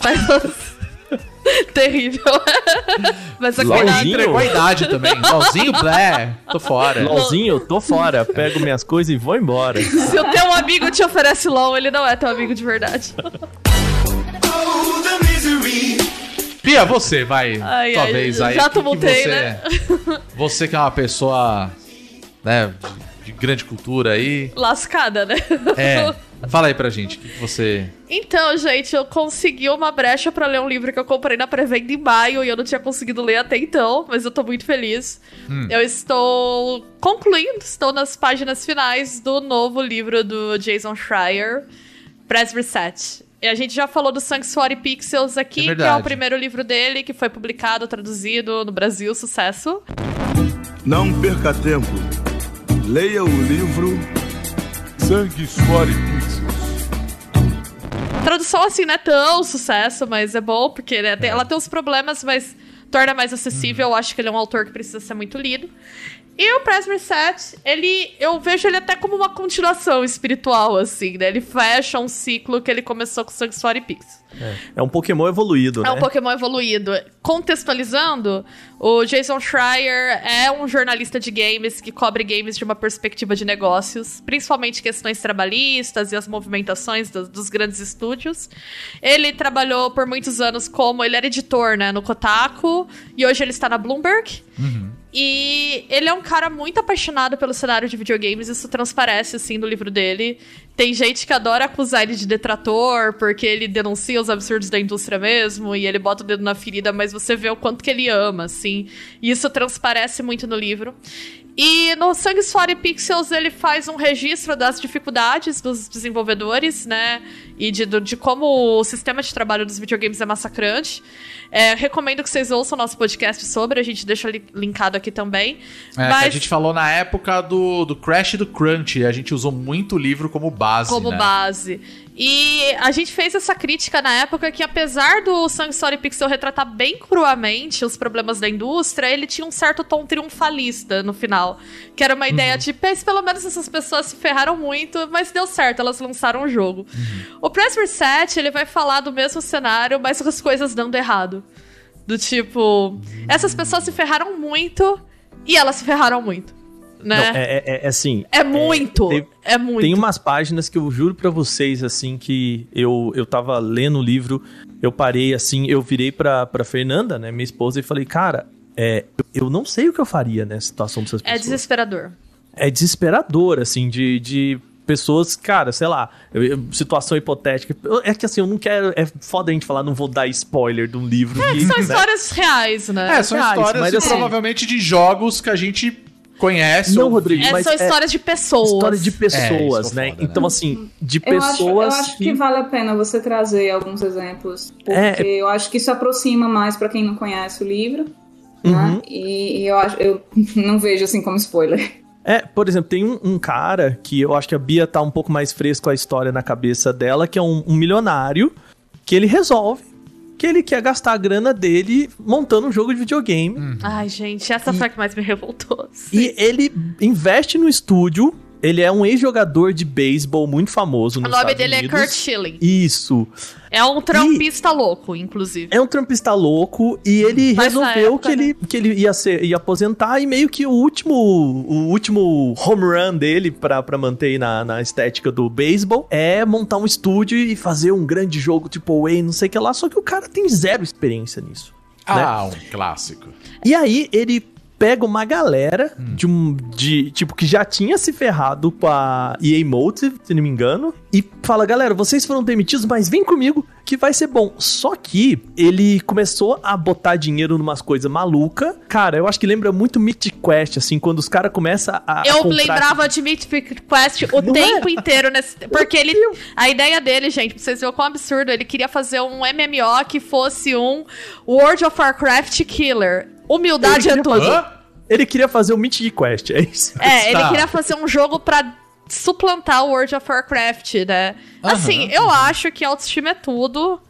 faz Terrível. Mas é cuidado. Entregou a idade também. LOLzinho, blé, tô fora. LOLzinho, tô fora. Pego minhas coisas e vou embora. Se o teu amigo te oferece LOL, ele não é teu amigo de verdade. Pia, você, vai. Ai, tua ai, vez aí. já tumultei, você, né? Você que é uma pessoa, né, de, de grande cultura aí. Lascada, né? É. Fala aí pra gente, o que que você. Então, gente, eu consegui uma brecha pra ler um livro que eu comprei na pré-venda em maio e eu não tinha conseguido ler até então, mas eu tô muito feliz. Eu estou concluindo, estou nas páginas finais do novo livro do Jason Schreier, Press Reset. E a gente já falou do Sanctuary Pixels É aqui, que é o primeiro livro dele, que foi publicado, traduzido no Brasil, sucesso. Não perca tempo. Leia o livro Sangue, Suor e Pixels. Tradução, assim, não é tão sucesso, mas é bom, porque né, É. tem- ela tem uns problemas, mas torna mais acessível. Uhum. Eu acho que ele é um autor que precisa ser muito lido. E o Press Reset, ele, eu vejo ele até como uma continuação espiritual, assim, né? Ele fecha um ciclo que ele começou com Sanctuary Pix. É um Pokémon evoluído, né? É um Pokémon evoluído. Contextualizando, o Jason Schreier é um jornalista de games que cobre games de uma perspectiva de negócios, principalmente questões trabalhistas e as movimentações dos, dos grandes estúdios. Ele trabalhou por muitos anos como ele era editor, né, no Kotaku, e hoje ele está na Bloomberg. E ele é um cara muito apaixonado pelo cenário de videogames, isso transparece assim no livro dele. Tem gente que adora acusar ele de detrator, porque ele denuncia os absurdos da indústria mesmo, e ele bota o dedo na ferida, mas você vê o quanto que ele ama, assim. E isso transparece muito no livro. E no Sangue, Suor e Pixels ele faz um registro das dificuldades dos desenvolvedores, né? E de, de como o sistema de trabalho dos videogames é massacrante. É, recomendo que vocês ouçam nosso podcast sobre, a gente deixa li- linkado aqui também. É, que a gente falou na época do, do Crash e do Crunch. A gente usou muito o livro como base. Como né? base. E a gente fez essa crítica na época que, apesar do Sangue, Story Pixel retratar bem cruamente os problemas da indústria, ele tinha um certo tom triunfalista no final. Que era uma ideia de, "Pes, pelo menos essas pessoas se ferraram muito, mas deu certo, elas lançaram o jogo. O Press Reset, ele vai falar do mesmo cenário, mas com as coisas dando errado. Do tipo, essas pessoas se ferraram muito e elas se ferraram muito. Não, Né? é, é- é assim. É, muito. tem- é muito. Tem umas páginas que eu juro pra vocês, assim, que eu, eu tava lendo o livro, eu parei assim, eu virei pra, pra Fernanda, né, minha esposa, e falei, cara, é, eu, eu não sei o que eu faria nessa situação dessas É pessoas. desesperador. é desesperador, assim, de, de pessoas, cara, sei lá, situação hipotética. É que assim, eu não quero. É foda a gente falar, não vou dar spoiler de um livro. É, que, que são né? histórias reais, né? É, são reais, histórias mas assim- provavelmente de jogos que a gente conhece. Não, Rodrigo, É, mas são é histórias de pessoas. História de pessoas, É, isso né? é foda, né? Então, assim, de Eu acho, eu pessoas acho que vale a pena você trazer alguns exemplos, porque É. eu acho que isso aproxima mais pra quem não conhece o livro, Uhum. né? E, e eu acho, eu não vejo assim como spoiler. É, por exemplo, tem um, um cara que eu acho que a Bia tá um pouco mais fresco a história na cabeça dela, que é um, um milionário, que ele resolve que ele quer gastar a grana dele montando um jogo de videogame. Ai, gente, essa foi a que mais me revoltou. E ele investe no estúdio, ele é um ex-jogador de beisebol muito famoso O nos nome Estados dele Unidos. é Kurt Schilling. Isso. É um trampista louco, inclusive. É um trampista louco e ele Mas resolveu época, que, ele, que ele ia, ser, ia aposentar e meio que o último o último home run dele pra, pra manter na, na estética do beisebol é montar um estúdio e fazer um grande jogo tipo A, não sei o que lá, só que o cara tem zero experiência nisso. Ah, um clássico. E aí ele pega uma galera de um de tipo que já tinha se ferrado com a EA Motive, se não me engano, e fala: "Galera, vocês foram demitidos, mas vem comigo que vai ser bom". Só que ele começou a botar dinheiro numas coisas maluca. Cara, eu acho que lembra muito Mythic Quest assim, quando os caras começam a Eu comprar- lembrava de Mythic Quest o Não tempo é? inteiro nesse. Porque ele. A ideia dele, gente, pra vocês verem quão absurdo, ele queria fazer um MMO que fosse um World of Warcraft Killer. Humildade Ele é tudo. Hã? Ele queria fazer o Mythic Quest, é isso. É, ele Tá. queria fazer um jogo pra suplantar o World of Warcraft, né? Assim, eu acho que autoestima é tudo,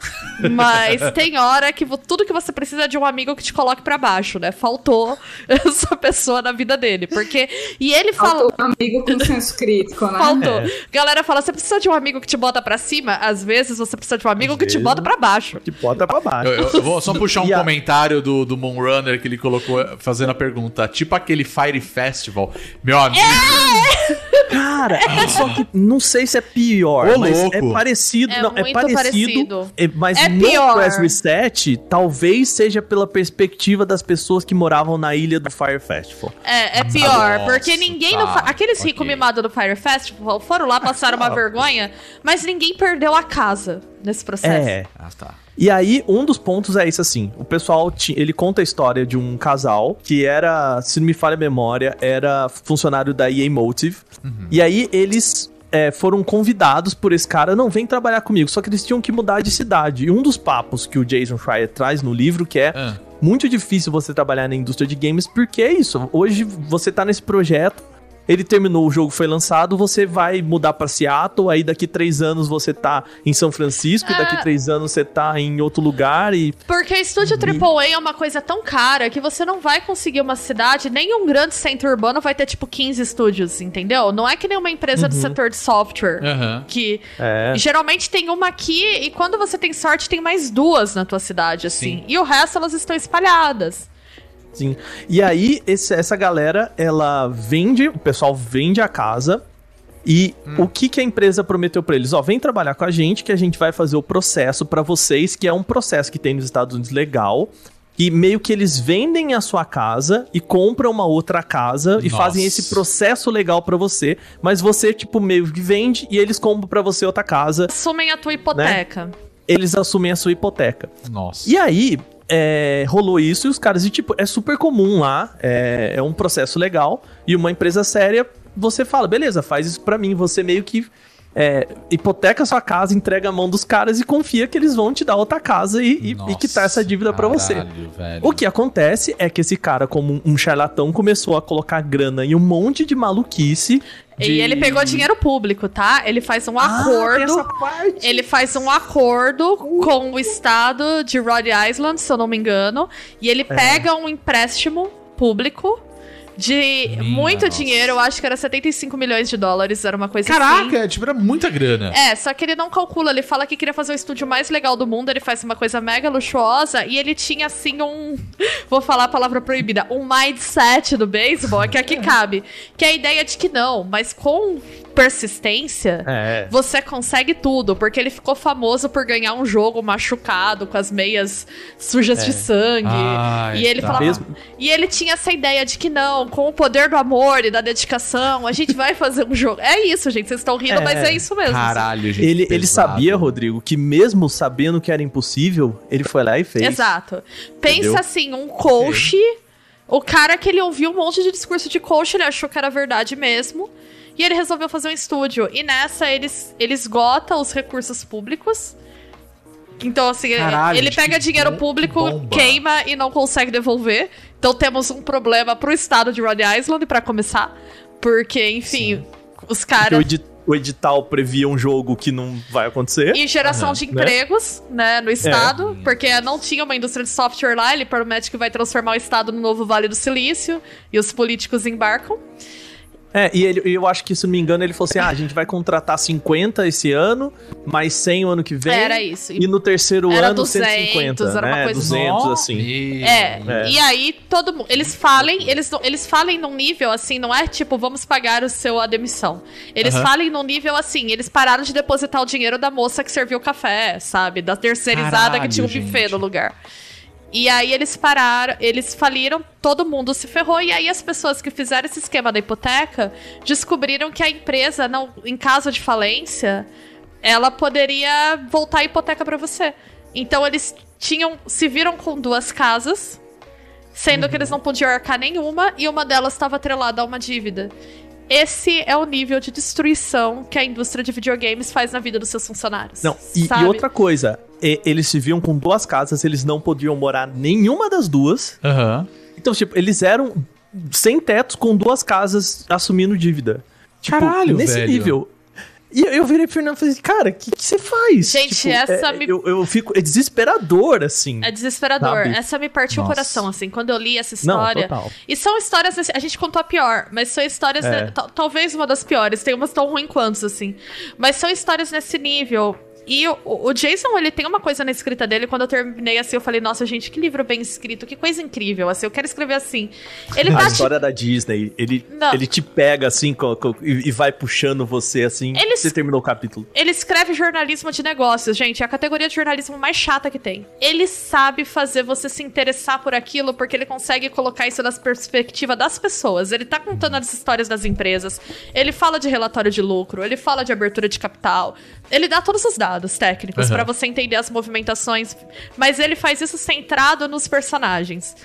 mas tem hora que tudo que você precisa é de um amigo que te coloque pra baixo, né? Faltou essa pessoa na vida dele, porque... E ele fala... Faltou um amigo com senso crítico, né? Faltou. É. Galera fala, você precisa de um amigo que te bota pra cima? Às vezes você precisa de um amigo Às que te bota pra baixo. Que bota pra baixo. Eu, eu- eu vou só puxar um a- comentário do, do Moonrunner que ele colocou fazendo a pergunta. Tipo aquele Fire Festival. Meu amigo. Cara, só que não sei se é pior, Ô, mas louco. é parecido. É não, é parecido. parecido. é- mas É no pior. Press Reset, talvez seja pela perspectiva das pessoas que moravam na ilha do Fire Festival. É, é pior, Nossa, porque ninguém... no tá, fa- Aqueles ok. ricos mimados do Fire Festival foram lá, passaram uma vergonha, mas ninguém perdeu a casa nesse processo. É. Ah, tá. E aí, um dos pontos é isso assim: o pessoal, ele conta a história de um casal que era, se não me falha a memória, era funcionário da EA Motive. E aí, eles é, foram convidados por esse cara, não, vem trabalhar comigo. Só que eles tinham que mudar de cidade. E um dos papos que o Jason Schreier traz no livro, que é Ah. muito difícil você trabalhar na indústria de games, porque é isso. Hoje você tá nesse projeto, ele terminou, o jogo foi lançado, você vai mudar pra Seattle, aí daqui três anos você tá em São Francisco, e daqui Ah. três anos você tá em outro lugar e. Porque estúdio AAA é uma coisa tão cara que você não vai conseguir uma cidade, nem um grande centro urbano vai ter tipo 15 estúdios, entendeu? Não é que nem uma empresa do setor de software. Aham. Que É. geralmente tem uma aqui e quando você tem sorte tem mais duas na tua cidade, assim. Sim. E o resto elas estão espalhadas. Sim. E aí, esse- essa galera, ela vende, o pessoal vende a casa. E o que, que a empresa prometeu pra eles? Ó, vem trabalhar com a gente que a gente vai fazer o processo pra vocês, que é um processo que tem nos Estados Unidos legal. E meio que eles vendem a sua casa e compram uma outra casa e Nossa. fazem esse processo legal pra você, mas você tipo meio que vende e eles compram pra você outra casa, Assumem a tua hipoteca. eles assumem a sua hipoteca. Nossa. E aí, é, rolou isso e os caras, e tipo, é super comum lá, é, é um processo legal, e uma empresa séria, você fala, beleza, faz isso pra mim, você meio que é, hipoteca sua casa, entrega a mão dos caras e confia que eles vão te dar outra casa e, e, e quitar essa dívida pra você. Velho. O que acontece é que esse cara, como um charlatão, começou a colocar grana em um monte de maluquice. de- E ele pegou dinheiro público, tá? Ele faz um Ah, acordo. Ele faz um acordo com o estado de Rhode Island, se eu não me engano, e ele pega um empréstimo público de Minha muito nossa. dinheiro, eu acho que era 75 milhões de dólares, era uma coisa assim. Caraca, tipo, era muita grana. É, só que ele não calcula, ele fala que queria fazer o estúdio mais legal do mundo, ele faz uma coisa mega luxuosa e ele tinha assim um, vou falar a palavra proibida, um mindset do beisebol, é que aqui cabe, que é a ideia de que não, mas com persistência, É. você consegue tudo, porque ele ficou famoso por ganhar um jogo machucado, com as meias sujas de sangue. Ai, e ele tá. falava. Mesmo- E ele tinha essa ideia de que não, com o poder do amor e da dedicação, a gente vai fazer um jogo. É isso, gente. Vocês estão rindo, É. mas é isso mesmo. Caralho, gente. Ele, ele sabia, Rodrigo, que mesmo sabendo que era impossível, ele foi lá e fez. Exato. Pensa Entendeu? assim, um coach. O cara que ele ouviu um monte de discurso de coach, ele achou que era verdade mesmo. E ele resolveu fazer um estúdio. E nessa eles, ele esgota os recursos públicos. Então, assim, Caralho, ele pega dinheiro bom- público, bomba. queima e não consegue devolver. Então temos um problema pro estado de Rhode Island, pra começar. Porque, enfim, os Porque caras. o, edi- o edital previa um jogo que não vai acontecer. E geração Aham, de né? empregos, né, no estado, É. porque não tinha uma indústria de software lá, ele promete que vai transformar o estado no novo Vale do Silício, e os políticos embarcam. É, e ele, eu acho que, se não me engano, ele falou assim: ah, a gente vai contratar 50 esse ano, mais 100 o ano que vem. Era isso. E no terceiro Era ano, 200, 150. era uma né? coisa 200, assim. E- É, É. e aí todo mundo. Eles falem, eles, eles falem num nível assim, não é tipo, vamos pagar o seu a demissão. Eles Aham. falem num nível assim, eles pararam de depositar o dinheiro da moça que serviu o café, sabe? Da terceirizada que tinha um Caralho, buffet gente. no lugar. E aí eles pararam, eles faliram, todo mundo se ferrou, e aí as pessoas que fizeram esse esquema da hipoteca descobriram que a empresa, não, em caso de falência, ela poderia voltar a hipoteca pra você. Então eles tinham, se viram com duas casas, sendo que eles não podiam arcar nenhuma, e uma delas estava atrelada a uma dívida. Esse é o nível de destruição que a indústria de videogames faz na vida dos seus funcionários. Não, e, e outra coisa, e- eles se viam com duas casas, eles não podiam morar nenhuma das duas. Aham. Então, tipo, eles eram sem tetos com duas casas assumindo dívida. Tipo, Caralho, nesse velho. nível. E eu- virei pro Fernando e falei, cara, o que, que você faz? Gente, essa é- me- Eu, eu fico. É desesperador, assim. É desesperador. Sabe? Essa me partiu Nossa. o coração, assim, quando eu li essa Não, história. total. E são histórias, assim, a gente contou a pior, mas são histórias, É. né, tal- talvez uma das piores, tem umas tão ruins quanto, assim. Mas são histórias nesse nível. E o, o Jason, ele tem uma coisa na escrita dele, quando eu terminei assim, eu falei, nossa, gente, que livro bem escrito, que coisa incrível, assim, eu quero escrever assim. Ele A tá história da Disney, ele, Não. ele te pega assim co- co- e, e vai puxando você assim. Eles- Você terminou o capítulo. Ele escreve jornalismo de negócios, gente. É a categoria de jornalismo mais chata que tem. Ele sabe fazer você se interessar por aquilo porque ele consegue colocar isso na perspectiva das pessoas. Ele tá contando as histórias das empresas. Ele fala de relatório de lucro, ele fala de abertura de capital. Ele dá todos os dados técnicos Uhum. pra você entender as movimentações, mas ele faz isso centrado nos personagens.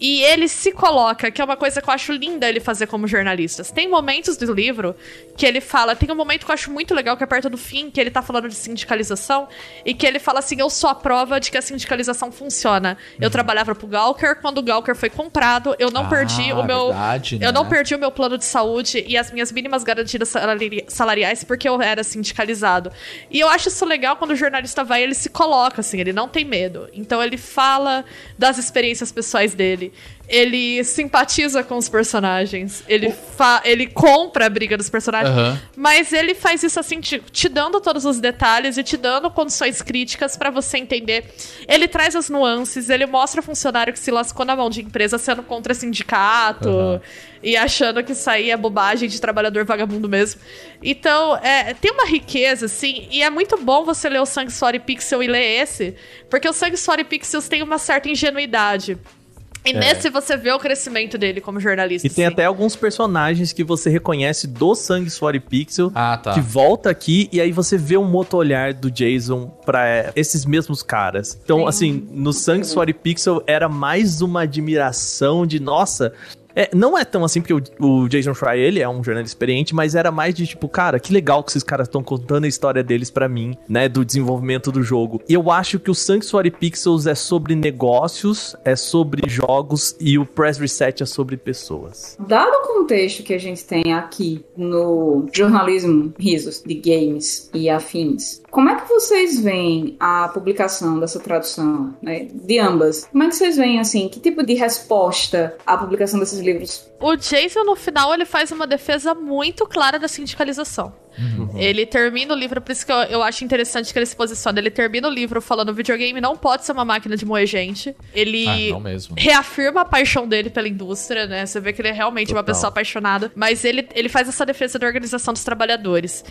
E ele se coloca, que é uma coisa que eu acho linda ele fazer como jornalista. Tem momentos do livro que ele fala. Tem um momento que eu acho muito legal, que é perto do fim, que ele tá falando de sindicalização, e que ele fala assim: Eu sou a prova de que a sindicalização funciona. Eu trabalhava pro Gawker, quando o Gawker foi comprado, eu não Ah, perdi o meu. verdade, eu não né? perdi o meu plano de saúde e as minhas mínimas garantidas salari- salariais porque eu era sindicalizado. E eu acho isso legal quando o jornalista vai, ele se coloca assim, ele não tem medo. Então ele fala das experiências pessoais dele. Ele simpatiza com os personagens. Ele, fa ele compra a briga dos personagens. Aham. Mas ele faz isso assim, te, te dando todos os detalhes e te dando condições críticas pra você entender. Ele traz as nuances, ele mostra funcionário que se lascou na mão de empresa sendo contra sindicato Aham. e achando que isso aí é bobagem de trabalhador vagabundo mesmo. Então, é, tem uma riqueza, assim, e é muito bom você ler o Sangue, Suor e Pixel e ler esse, porque o Sangue, Suor e Pixels tem uma certa ingenuidade. E nesse você vê o crescimento dele como jornalista. É. E tem assim. até alguns personagens que você reconhece do Sangue, Suor e Pixel. Ah, tá. Que volta aqui e aí você vê um outro olhar do Jason pra é, esses mesmos caras. Então, Sim. assim, no Sangue, Suor e Pixel era mais uma admiração de, nossa... É, não é tão assim, porque o, o Jason Fry, ele é um jornalista experiente, mas era mais de tipo, cara, que legal que esses caras estão contando a história deles pra mim, né, do desenvolvimento do jogo. E eu acho que o Sanctuary Pixels é sobre negócios, é sobre jogos e o Press Reset é sobre pessoas. Dado o contexto que a gente tem aqui no jornalismo risos de games e afins, como é que vocês veem a publicação dessa tradução, né, de ambas? Como é que vocês veem, assim, que tipo de resposta à publicação desses livros? O Jason, no final, ele faz uma defesa muito clara da sindicalização. Ele termina o livro, por isso que eu, eu acho interessante que ele se posiciona. Ele termina o livro falando: videogame não pode ser uma máquina de moer gente. Ele Ah, reafirma a paixão dele pela indústria, né? Você vê que ele é realmente uma Total. pessoa apaixonada. Mas ele, ele faz essa defesa da organização dos trabalhadores.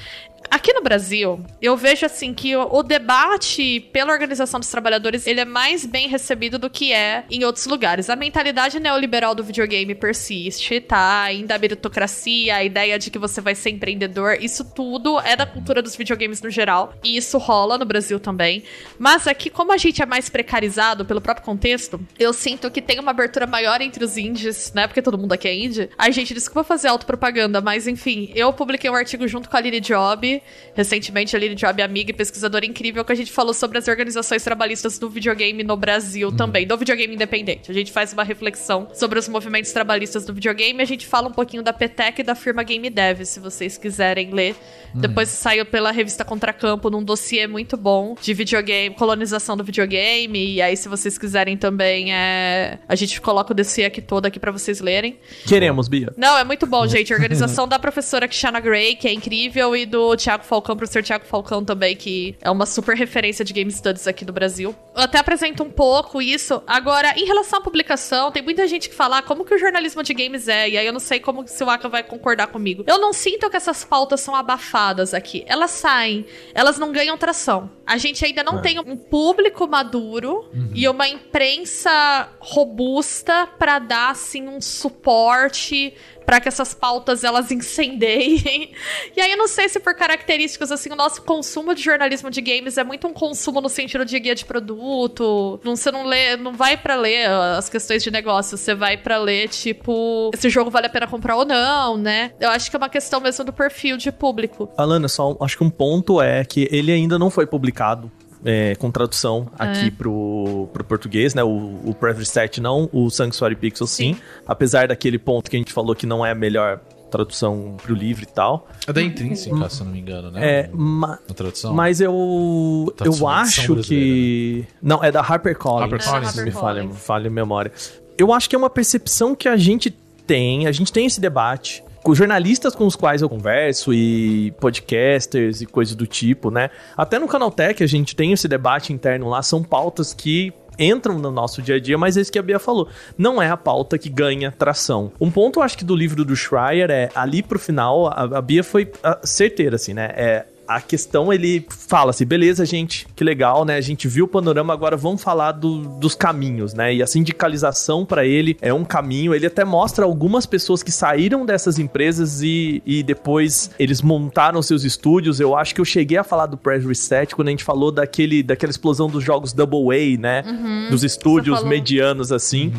Aqui no Brasil, eu vejo assim que o, o debate pela organização dos trabalhadores ele é mais bem recebido do que é em outros lugares. A mentalidade neoliberal do videogame persiste, tá? Ainda a meritocracia, a ideia de que você vai ser empreendedor, isso tudo é da cultura dos videogames no geral. E isso rola no Brasil também. Mas aqui, como a gente é mais precarizado pelo próprio contexto, eu sinto que tem uma abertura maior entre os indies, né? Porque todo mundo aqui é indie. Ai, gente, desculpa fazer autopropaganda, mas enfim, eu publiquei um artigo junto com a Lily Job, recentemente, a Lily Job é amiga e pesquisadora incrível, que a gente falou sobre as organizações trabalhistas do videogame no Brasil também, do videogame independente. A gente faz uma reflexão sobre os movimentos trabalhistas do videogame, a gente fala um pouquinho da Petec e da firma Game Dev, se vocês quiserem ler. Depois saiu pela revista Contracampo num dossiê muito bom de videogame, colonização do videogame. E aí, se vocês quiserem também, é... a gente coloca o dossiê aqui todo aqui pra vocês lerem. Queremos, Bia. Não, é muito bom, gente. A organização da professora Kishana Gray, que é incrível, e do Thiago Falcão, professor Thiago Falcão também, que é uma super referência de Game Studies aqui do Brasil. Eu até apresento um pouco isso. Agora, em relação à publicação, tem muita gente que fala ah, como que o jornalismo de games é, e aí eu não sei como se o Aka vai concordar comigo. Eu não sinto que essas pautas são abafadas aqui. Elas saem, elas não ganham tração. A gente ainda não É. tem um público maduro e uma imprensa robusta pra dar assim um suporte pra que essas pautas elas incendeiem. E aí eu não sei se por características assim, o nosso consumo de jornalismo de games é muito um consumo no sentido de guia de produto. Não, você não lê, não vai pra ler as questões de negócio, você vai pra ler tipo, esse jogo vale a pena comprar ou não, né? Eu acho que é uma questão mesmo do perfil de público. Alana, só acho que um ponto é que ele ainda não foi publicado é, com tradução aqui pro, pro português, né? O, o Preview Set não, o Sanctuary Pixel sim. Apesar daquele ponto que a gente falou que não é a melhor tradução pro livro e tal. É da Intrínseca, se eu não me engano, né? É, ma- Na tradução. mas eu Tradução eu acho que não é da HarperCollins. HarperCollins. se me É, falha, HarperCollins. falha a memória. Eu acho que é uma percepção que a gente tem, a gente tem esse debate com jornalistas com os quais eu converso e podcasters e coisas do tipo, né? Até no Canaltech a gente tem esse debate interno lá, são pautas que entram no nosso dia a dia, mas é isso que a Bia falou. Não é a pauta que ganha tração. Um ponto, eu acho que do livro do Schreier é, ali pro final, a, a Bia foi ah, certeira, assim, né? É, a questão, ele fala assim, beleza, gente, que legal, né? A gente viu o panorama, agora vamos falar do- dos caminhos, né? E a sindicalização para ele é um caminho. Ele até mostra algumas pessoas que saíram dessas empresas e, e depois eles montaram seus estúdios. Eu acho que eu cheguei a falar do Press Reset quando a gente falou daquele, daquela explosão dos jogos Double A, né? Dos estúdios medianos, assim.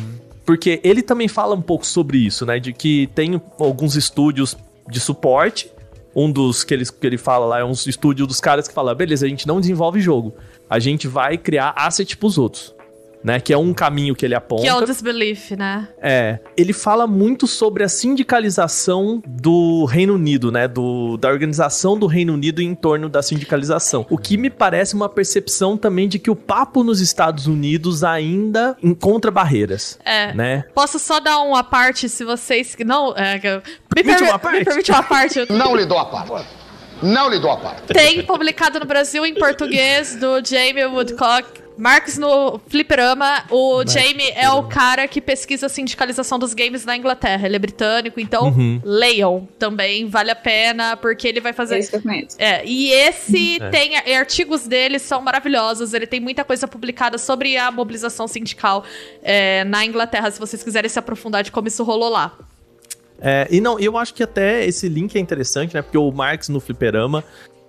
Porque ele também fala um pouco sobre isso, né? De que tem alguns estúdios de suporte. Um dos que ele, que ele fala lá é um estúdio dos caras que fala: beleza, a gente não desenvolve jogo. A gente vai criar asset pros outros. Né? Que é um caminho que ele aponta. Que é o disbelief, né? É, ele fala muito sobre a sindicalização do Reino Unido, né? Do, da organização do Reino Unido em torno da sindicalização. O que me parece uma percepção também de que o papo nos Estados Unidos ainda encontra barreiras. É. Né? Posso só dar uma parte, se vocês. Não. É, que- me, permi- uma parte? me permite uma parte. Não lhe dou a parte. Não lhe dou a parte. Tem publicado no Brasil em português do Jamie Woodcock. Marx no Fliperama. O Jamie é o cara que pesquisa a sindicalização dos games na Inglaterra. Ele é britânico, então Uhum. leiam também. Vale a pena, porque ele vai fazer. É eu conheço. É, e esse É. tem. e artigos dele são maravilhosos. Ele tem muita coisa publicada sobre a mobilização sindical é, na Inglaterra, se vocês quiserem se aprofundar de como isso rolou lá. É, e não, eu acho que até esse link é interessante, né? Porque o Marx no Fliperama,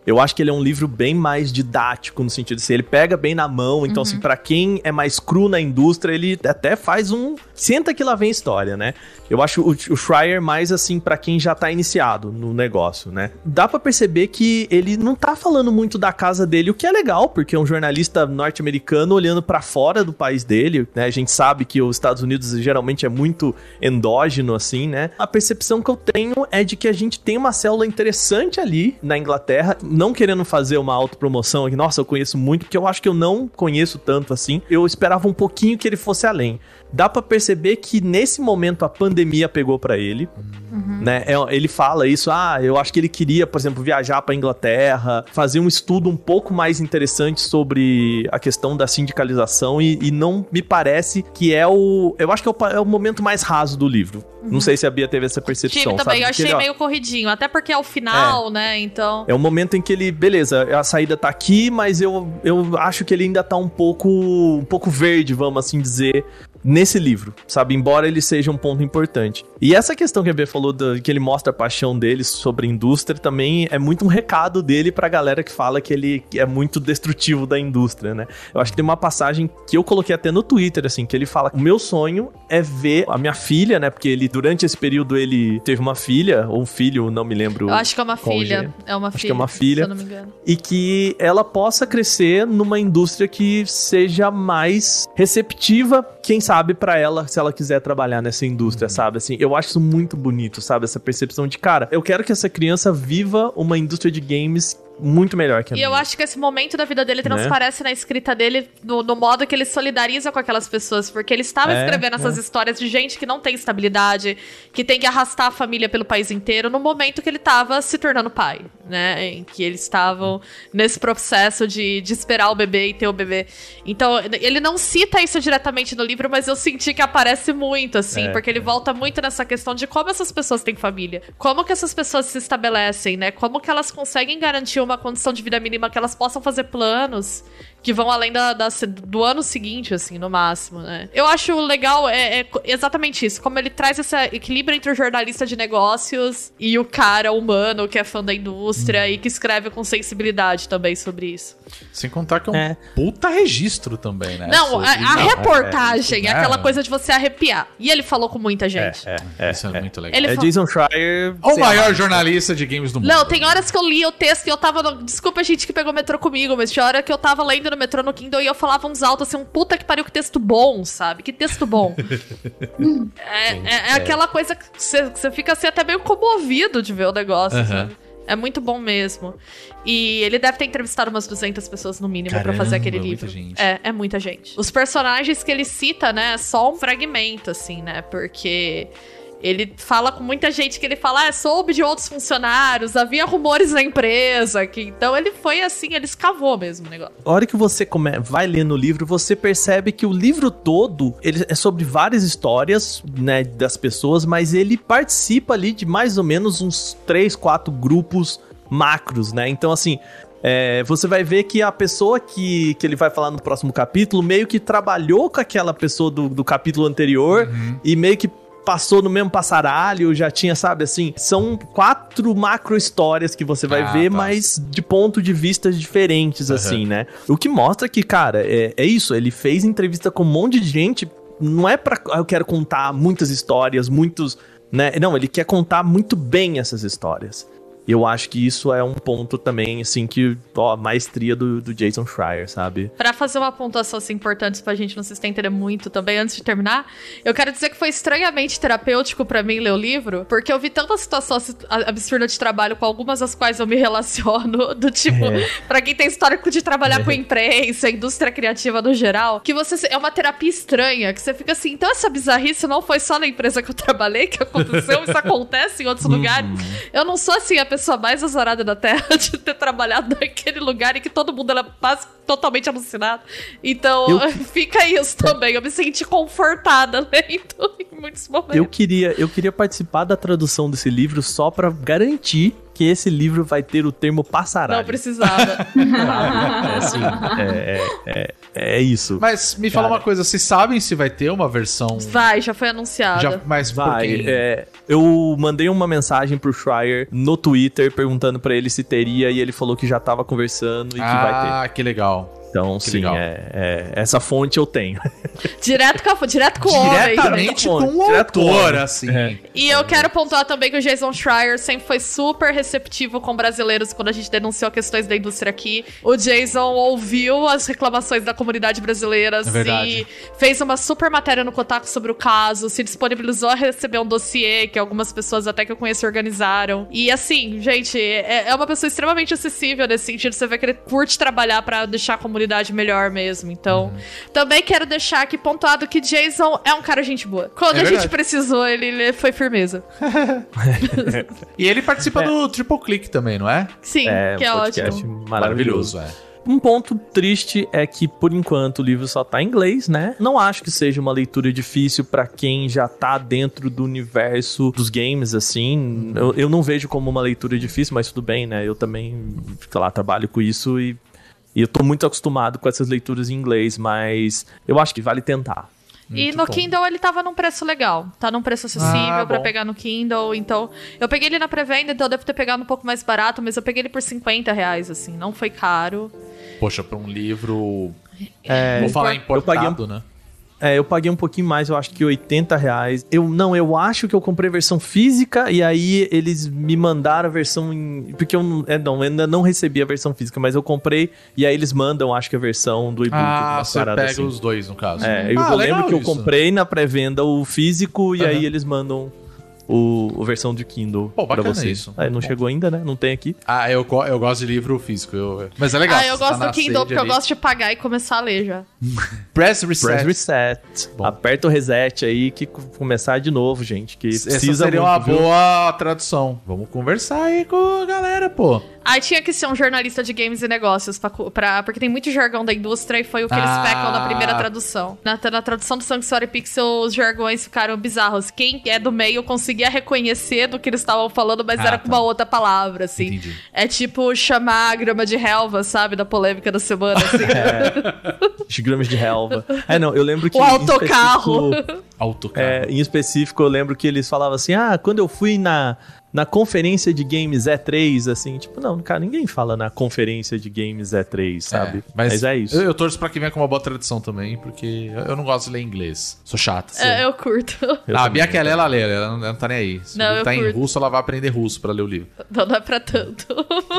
eu acho que ele é um livro bem mais didático, no sentido de assim, ele pega bem na mão, então, assim, pra quem é mais cru na indústria, ele até faz um. Senta que lá vem história, né? Eu acho o, o Schreier mais assim, pra quem já tá iniciado no negócio, né? Dá pra perceber que ele não tá falando muito da casa dele, o que é legal, porque é um jornalista norte-americano olhando pra fora do país dele, né? A gente sabe que os Estados Unidos geralmente é muito endógeno, assim, né? A percepção que eu tenho é de que a gente tem uma célula interessante ali na Inglaterra, não querendo fazer uma autopromoção aqui, nossa, eu conheço muito, porque eu acho que eu não conheço tanto assim. Eu esperava um pouquinho que ele fosse além. Dá pra perceber que nesse momento a pandemia pegou pra ele, né? É, Ele fala isso, ah, eu acho que ele queria, por exemplo, viajar pra Inglaterra, fazer um estudo um pouco mais interessante sobre a questão da sindicalização e, e não me parece que é o, eu acho que é o, é o momento mais raso do livro. Não sei se a Bia teve essa percepção, Tive sabe? também, eu De que achei ele, ó, meio corridinho. Até porque é o final, né? Então. é um momento em que ele, beleza, a saída tá aqui, mas eu, eu acho que ele ainda tá um pouco, um pouco verde, vamos assim dizer, nesse livro, sabe? Embora ele seja um ponto importante. E essa questão que a Bia falou, do- que ele mostra a paixão dele sobre a indústria, também é muito um recado dele pra galera que fala que ele é muito destrutivo da indústria, né? Eu acho que tem uma passagem que eu coloquei até no Twitter, assim, que ele fala: o meu sonho é ver a minha filha, né? Porque ele, durante esse período, ele teve uma filha, ou um filho, não me lembro. Eu acho que é uma filha. É uma Acho filha. que é uma filha. Se eu não me engano. e que ela possa crescer numa indústria que seja mais receptiva, quem sabe sabe, pra ela, se ela quiser trabalhar nessa indústria, sabe? Assim, eu acho isso muito bonito, sabe? Essa percepção de, cara, eu quero que essa criança viva uma indústria de games muito melhor que a E minha. eu acho que esse momento da vida dele Né? transparece na escrita dele, no, no modo que ele solidariza com aquelas pessoas, porque ele estava É, escrevendo essas histórias de gente que não tem estabilidade, que tem que arrastar a família pelo país inteiro, no momento que ele estava se tornando pai, né? Em que eles estavam nesse processo de, de esperar o bebê e ter o bebê. Então, ele não cita isso diretamente no livro, mas eu senti que aparece muito, assim, É, porque ele volta muito nessa questão de como essas pessoas têm família, como que essas pessoas se estabelecem, né? Como que elas conseguem garantir uma condição de vida mínima que elas possam fazer planos que vão além da, da- do ano seguinte, assim, no máximo, né? Eu acho legal, é, é exatamente isso, como ele traz esse equilíbrio entre o jornalista de negócios e o cara humano que é fã da indústria e que escreve com sensibilidade também sobre isso. Sem contar que é um É. puta registro também, né? Não, a, a Não, reportagem é, é, aquela é. coisa de você arrepiar. E ele falou com muita gente. Isso é, muito legal. Ele É falou- Jason Schreier. O maior jornalista de games do mundo. Não, tem horas que eu li o texto e eu tava. No... Desculpa a gente que pegou o metrô comigo, mas tinha hora que eu tava lendo no metrô no Kindle e eu falava uns altos assim, um puta que pariu, que texto bom, sabe? Que texto bom. é, é- é aquela coisa que você fica assim até meio comovido de ver o negócio, Aham. sabe? É muito bom mesmo. E ele deve ter entrevistado umas 200 pessoas no mínimo pra Caramba, fazer aquele muita livro. gente. É, é muita gente. Os personagens que ele cita, né, é só um fragmento, assim, né? Porque ele fala com muita gente que ele fala, ah, soube de outros funcionários, havia rumores na empresa, que então ele foi assim, ele escavou mesmo o negócio. A hora que você come... vai lendo o livro, você percebe que o livro todo ele é sobre várias histórias, né, das pessoas, mas ele participa ali de mais ou menos uns três, quatro grupos macros, né? Então, assim, é, você vai ver que a pessoa que, que ele vai falar no próximo capítulo meio que trabalhou com aquela pessoa do, do capítulo anterior e meio que passou no mesmo passaralho, já tinha, sabe, assim, são quatro macro histórias que você vai Ah, ver, tá. mas de ponto de vista diferentes, assim, né? O que mostra que, cara, é, é isso, ele fez entrevista com um monte de gente, não é pra, ah, eu quero contar muitas histórias, muitos, né? Não, ele quer contar muito bem essas histórias. Eu acho que isso é um ponto também, assim, que, ó, a maestria do, do Jason Schreier, sabe? Pra fazer uma pontuação assim, importante pra gente não se estender muito também, antes de terminar, eu quero dizer que foi estranhamente terapêutico pra mim ler o livro, porque eu vi tanta situação absurda de trabalho com algumas das quais eu me relaciono, do tipo, É. pra quem tem histórico de trabalhar com imprensa, indústria criativa no geral, que você é uma terapia estranha, que você fica assim, então essa bizarrice não foi só na empresa que eu trabalhei que aconteceu, isso acontece em outros lugares. Eu não sou assim a pessoa mais azarada da Terra de ter trabalhado naquele lugar e que todo mundo era totalmente alucinado. Então, Eu- fica isso também. Eu me senti confortada lendo em muitos momentos. Eu queria, eu queria participar da tradução desse livro só pra garantir que esse livro vai ter o termo passaralho. Não precisava. É, assim, é, é, é, é isso. Mas me fala Cara. uma coisa, vocês sabem se vai ter uma versão. Vai, já foi anunciada. Já, mas por Vai, é, eu mandei uma mensagem pro Schreier no Twitter perguntando pra ele se teria e ele falou que já tava conversando e que vai ter. ah, que legal. Então, que sim, é, é, essa fonte eu tenho. Direto com, a, direto com o homem. Diretamente Direto com com o direto com o autor, homem. assim. É. E eu quero pontuar também que o Jason Schreier sempre foi super receptivo com brasileiros quando a gente denunciou questões da indústria aqui. O Jason ouviu as reclamações da comunidade brasileira É e fez uma super matéria no Kotaku sobre o caso, se disponibilizou a receber um dossiê que algumas pessoas até que eu conheço organizaram. E assim, gente, é, é uma pessoa extremamente acessível nesse sentido. Você vê que ele curte trabalhar pra deixar a comunidade melhor mesmo. Então, Uhum. também quero deixar aqui pontuado que Jason é um cara gente boa. Quando É a gente precisou, ele, ele foi firmeza. E ele participa do Triple Click também, não é? Sim, É, que é um podcast ótimo. maravilhoso. é. Um ponto triste é que, por enquanto, o livro só tá em inglês, né? Não acho que seja uma leitura difícil pra quem já tá dentro do universo dos games, assim. Eu, eu não vejo como uma leitura difícil, mas tudo bem, né? Eu também, sei lá, trabalho com isso e, e eu tô muito acostumado com essas leituras em inglês, mas eu acho que vale tentar. E Muito no bom. Kindle ele tava num preço legal. Tá num preço acessível Ah, pra bom. pegar no Kindle. Então, eu peguei ele na pré-venda, então eu devo ter pegado um pouco mais barato, mas eu peguei ele por 50 reais, assim. Não foi caro. Poxa, pra um livro. É, vou falar eu paguei um- importado, né? É, eu paguei um pouquinho mais, eu acho que 80 reais. Eu não, eu acho que eu comprei a versão física e aí eles me mandaram a versão em. Porque eu é, não, eu ainda não recebi a versão física, mas eu comprei e aí eles mandam, acho que a versão do e-book. Ah, você pega assim. os dois, no caso. É, eu Ah, lembro que eu isso. comprei na pré-venda o físico e Aham. aí eles mandam o, o versão de Kindle Pô, pra bacana você. isso. Aí não Bom. chegou ainda, né? Não tem aqui. Ah, eu, eu gosto de livro físico. eu- Mas é legal. ah, eu você gosto tá do Kindle porque eu ali. gosto de pagar e começar a ler já. Press Reset. Press reset. Bom. Aperta o reset aí que co- começar de novo, gente. Que Essa precisa seria muito, uma viu? boa tradução. Vamos conversar aí com a galera, pô. Aí tinha que ser um jornalista de games e negócios, pra, pra- porque tem muito jargão da indústria e foi o que eles Ah. pecam na primeira tradução. Na, na tradução do Sanctuary Pixel, os jargões ficaram bizarros. Quem é do meio conseguia reconhecer do que eles estavam falando, mas Ah, era com tá. uma outra palavra, assim. Entendi. É tipo chamar a grama de relva, sabe? Da polêmica da semana, assim. Os gramas de relva. É, não, eu lembro que. O autocarro. específico- Autocarro. É, em específico, eu lembro que eles falavam assim: ah, quando eu fui na, na conferência de games E3, assim, tipo, não, cara, ninguém fala na conferência de games E3, sabe? É, mas, é isso. Eu, eu torço pra que venha com uma boa tradução também, porque eu, eu não gosto de ler inglês. Sou chata. sei. É, eu curto. Eu ah, a Bia ler, ela lê, ela não, ela não tá nem aí. Se Não, tá em curto. russo, ela vai aprender russo pra ler o livro. Não, é pra tanto.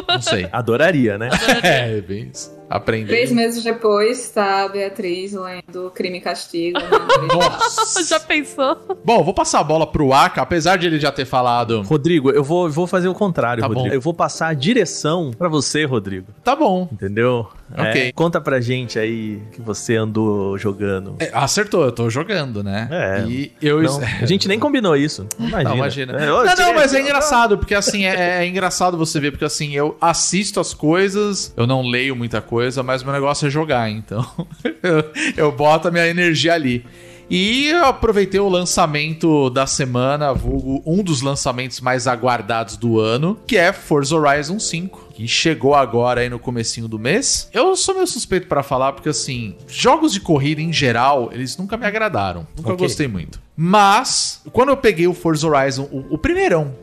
Não sei. Adoraria, né? é, bem isso. Aprender. Três meses depois, tá a Beatriz lendo Crime e Castigo. né? Nossa. Já pensou? Bom, vou passar a bola pro Aka, apesar de ele já ter falado. Rodrigo, eu vou, eu vou fazer o contrário, Tá Rodrigo. bom. Eu vou passar a direção pra você, Rodrigo. Tá bom. Entendeu? Ok. É, conta pra gente aí que você andou jogando. É, acertou, eu tô jogando, né? É. E eu. Não, a gente nem combinou isso. Imagina. Não, imagina. É, não, não, mas é engraçado, porque assim, é, é engraçado você ver, porque assim, eu assisto as coisas, eu não leio muita coisa, mas meu negócio é jogar, então eu, eu boto a minha energia ali. E eu aproveitei o lançamento da semana, vulgo um dos lançamentos mais aguardados do ano, que é Forza Horizon 5, que chegou agora aí no comecinho do mês. Eu sou meio suspeito pra falar, porque assim, jogos de corrida em geral, eles nunca me agradaram. Nunca Ok. gostei muito. Mas, quando eu peguei o Forza Horizon, o, o primeirão,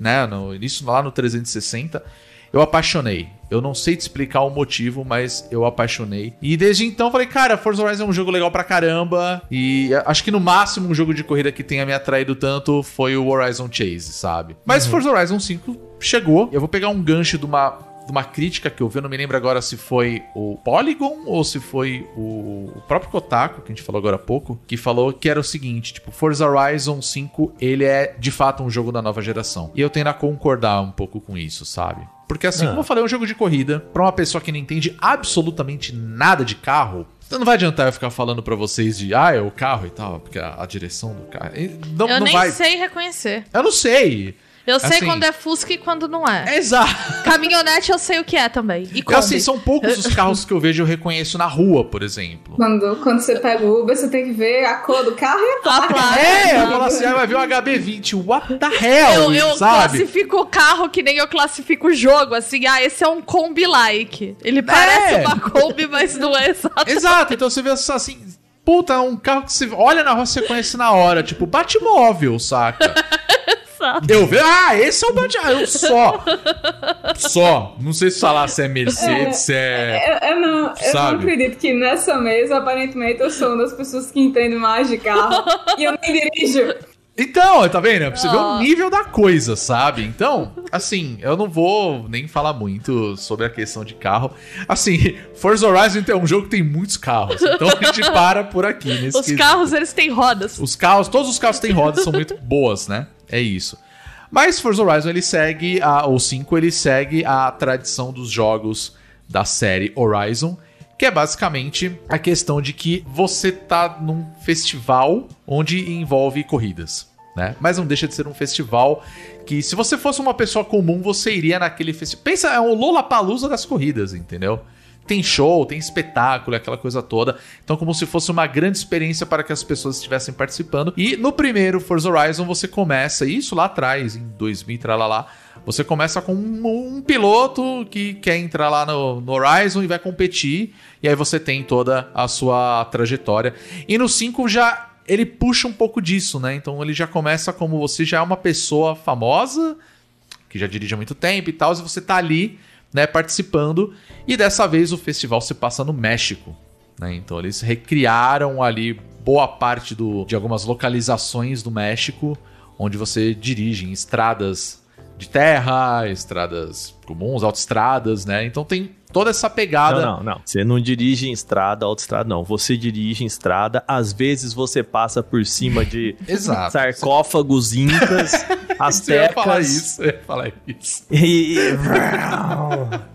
né, no início lá no 360, eu apaixonei. Eu não sei te explicar o motivo, mas eu apaixonei. E desde então falei, cara, Forza Horizon é um jogo legal pra caramba. E acho que no máximo um jogo de corrida que tenha me atraído tanto foi o Horizon Chase, sabe? Mas Forza Horizon 5 chegou. Eu vou pegar um gancho de uma de uma crítica que eu vi, eu não me lembro agora se foi o Polygon ou se foi o, o próprio Kotaku, que a gente falou agora há pouco, que falou que era o seguinte, tipo, Forza Horizon 5, ele é de fato um jogo da nova geração. E eu tendo a concordar um pouco com isso, sabe? Porque assim, Ah. como eu falei, é um jogo de corrida, pra uma pessoa que não entende absolutamente nada de carro, então não vai adiantar eu ficar falando pra vocês de, ah, é o carro e tal, porque a, a direção do carro... Não, eu não nem vai... sei reconhecer. Eu não sei. Eu sei Assim- quando é Fusca e quando não é. Exato. Caminhonete eu sei o que é também. E Eu, assim, são poucos os carros que eu vejo e eu reconheço na rua, por exemplo. Quando, quando você pega o Uber, você tem que ver a cor do carro e a A placa. placa. É, eu falo assim, ah, vai ver um HB20, what the hell, Eu, eu sabe? classifico o carro que nem eu classifico o jogo, assim, ah, esse é um Kombi-like. Ele parece uma Kombi, mas não é exato. Exato, então você vê assim, puta, um carro que você olha na rua, você conhece na hora, tipo, Batmóvel, saca? Eu vejo, ah, esse é o Batmóvel, eu só. Só. Não sei se falar se é Mercedes, se é... Eu, eu não, eu não acredito que nessa mesa, aparentemente, eu sou uma das pessoas que entendem mais de carro. e eu nem dirijo. Então, tá vendo? Pra você ver Ó. o nível da coisa, sabe? Então, assim, eu não vou nem falar muito sobre a questão de carro. Assim, Forza Horizon é um jogo que tem muitos carros. Então a gente para por aqui. Nesse Os quesito. carros, eles têm rodas. Os carros, todos os carros têm rodas são muito boas, né? É isso. Mas Forza Horizon ele segue a o 5 ele segue a tradição dos jogos da série Horizon, que é basicamente a questão de que você tá num festival onde envolve corridas, né? Mas não deixa de ser um festival que se você fosse uma pessoa comum, você iria naquele festival. Pensa, é um Lollapalooza das corridas, entendeu? Tem show, tem espetáculo, aquela coisa toda. Então, como se fosse uma grande experiência para que as pessoas estivessem participando. E no primeiro Forza Horizon, você começa, isso lá atrás, em 2000, tralalá, você começa com um, um piloto que quer entrar lá no, no Horizon e vai competir. E aí você tem toda a sua trajetória. E no 5 já ele puxa um pouco disso, né? Então ele já começa como você já é uma pessoa famosa, que já dirige há muito tempo e tal, e você tá ali, né, participando. E dessa vez o festival se passa no México, né? Então eles recriaram ali boa parte do, de algumas localizações do México, onde você dirige em estradas de terra, estradas comuns, autoestradas, né? Então tem toda essa pegada. Não, não, não. Você não dirige em estrada, autoestrada, não. Você dirige em estrada, às vezes você passa por cima de Exato. sarcófagos incas, Você ia falar astecas isso, eu ia falar isso. e...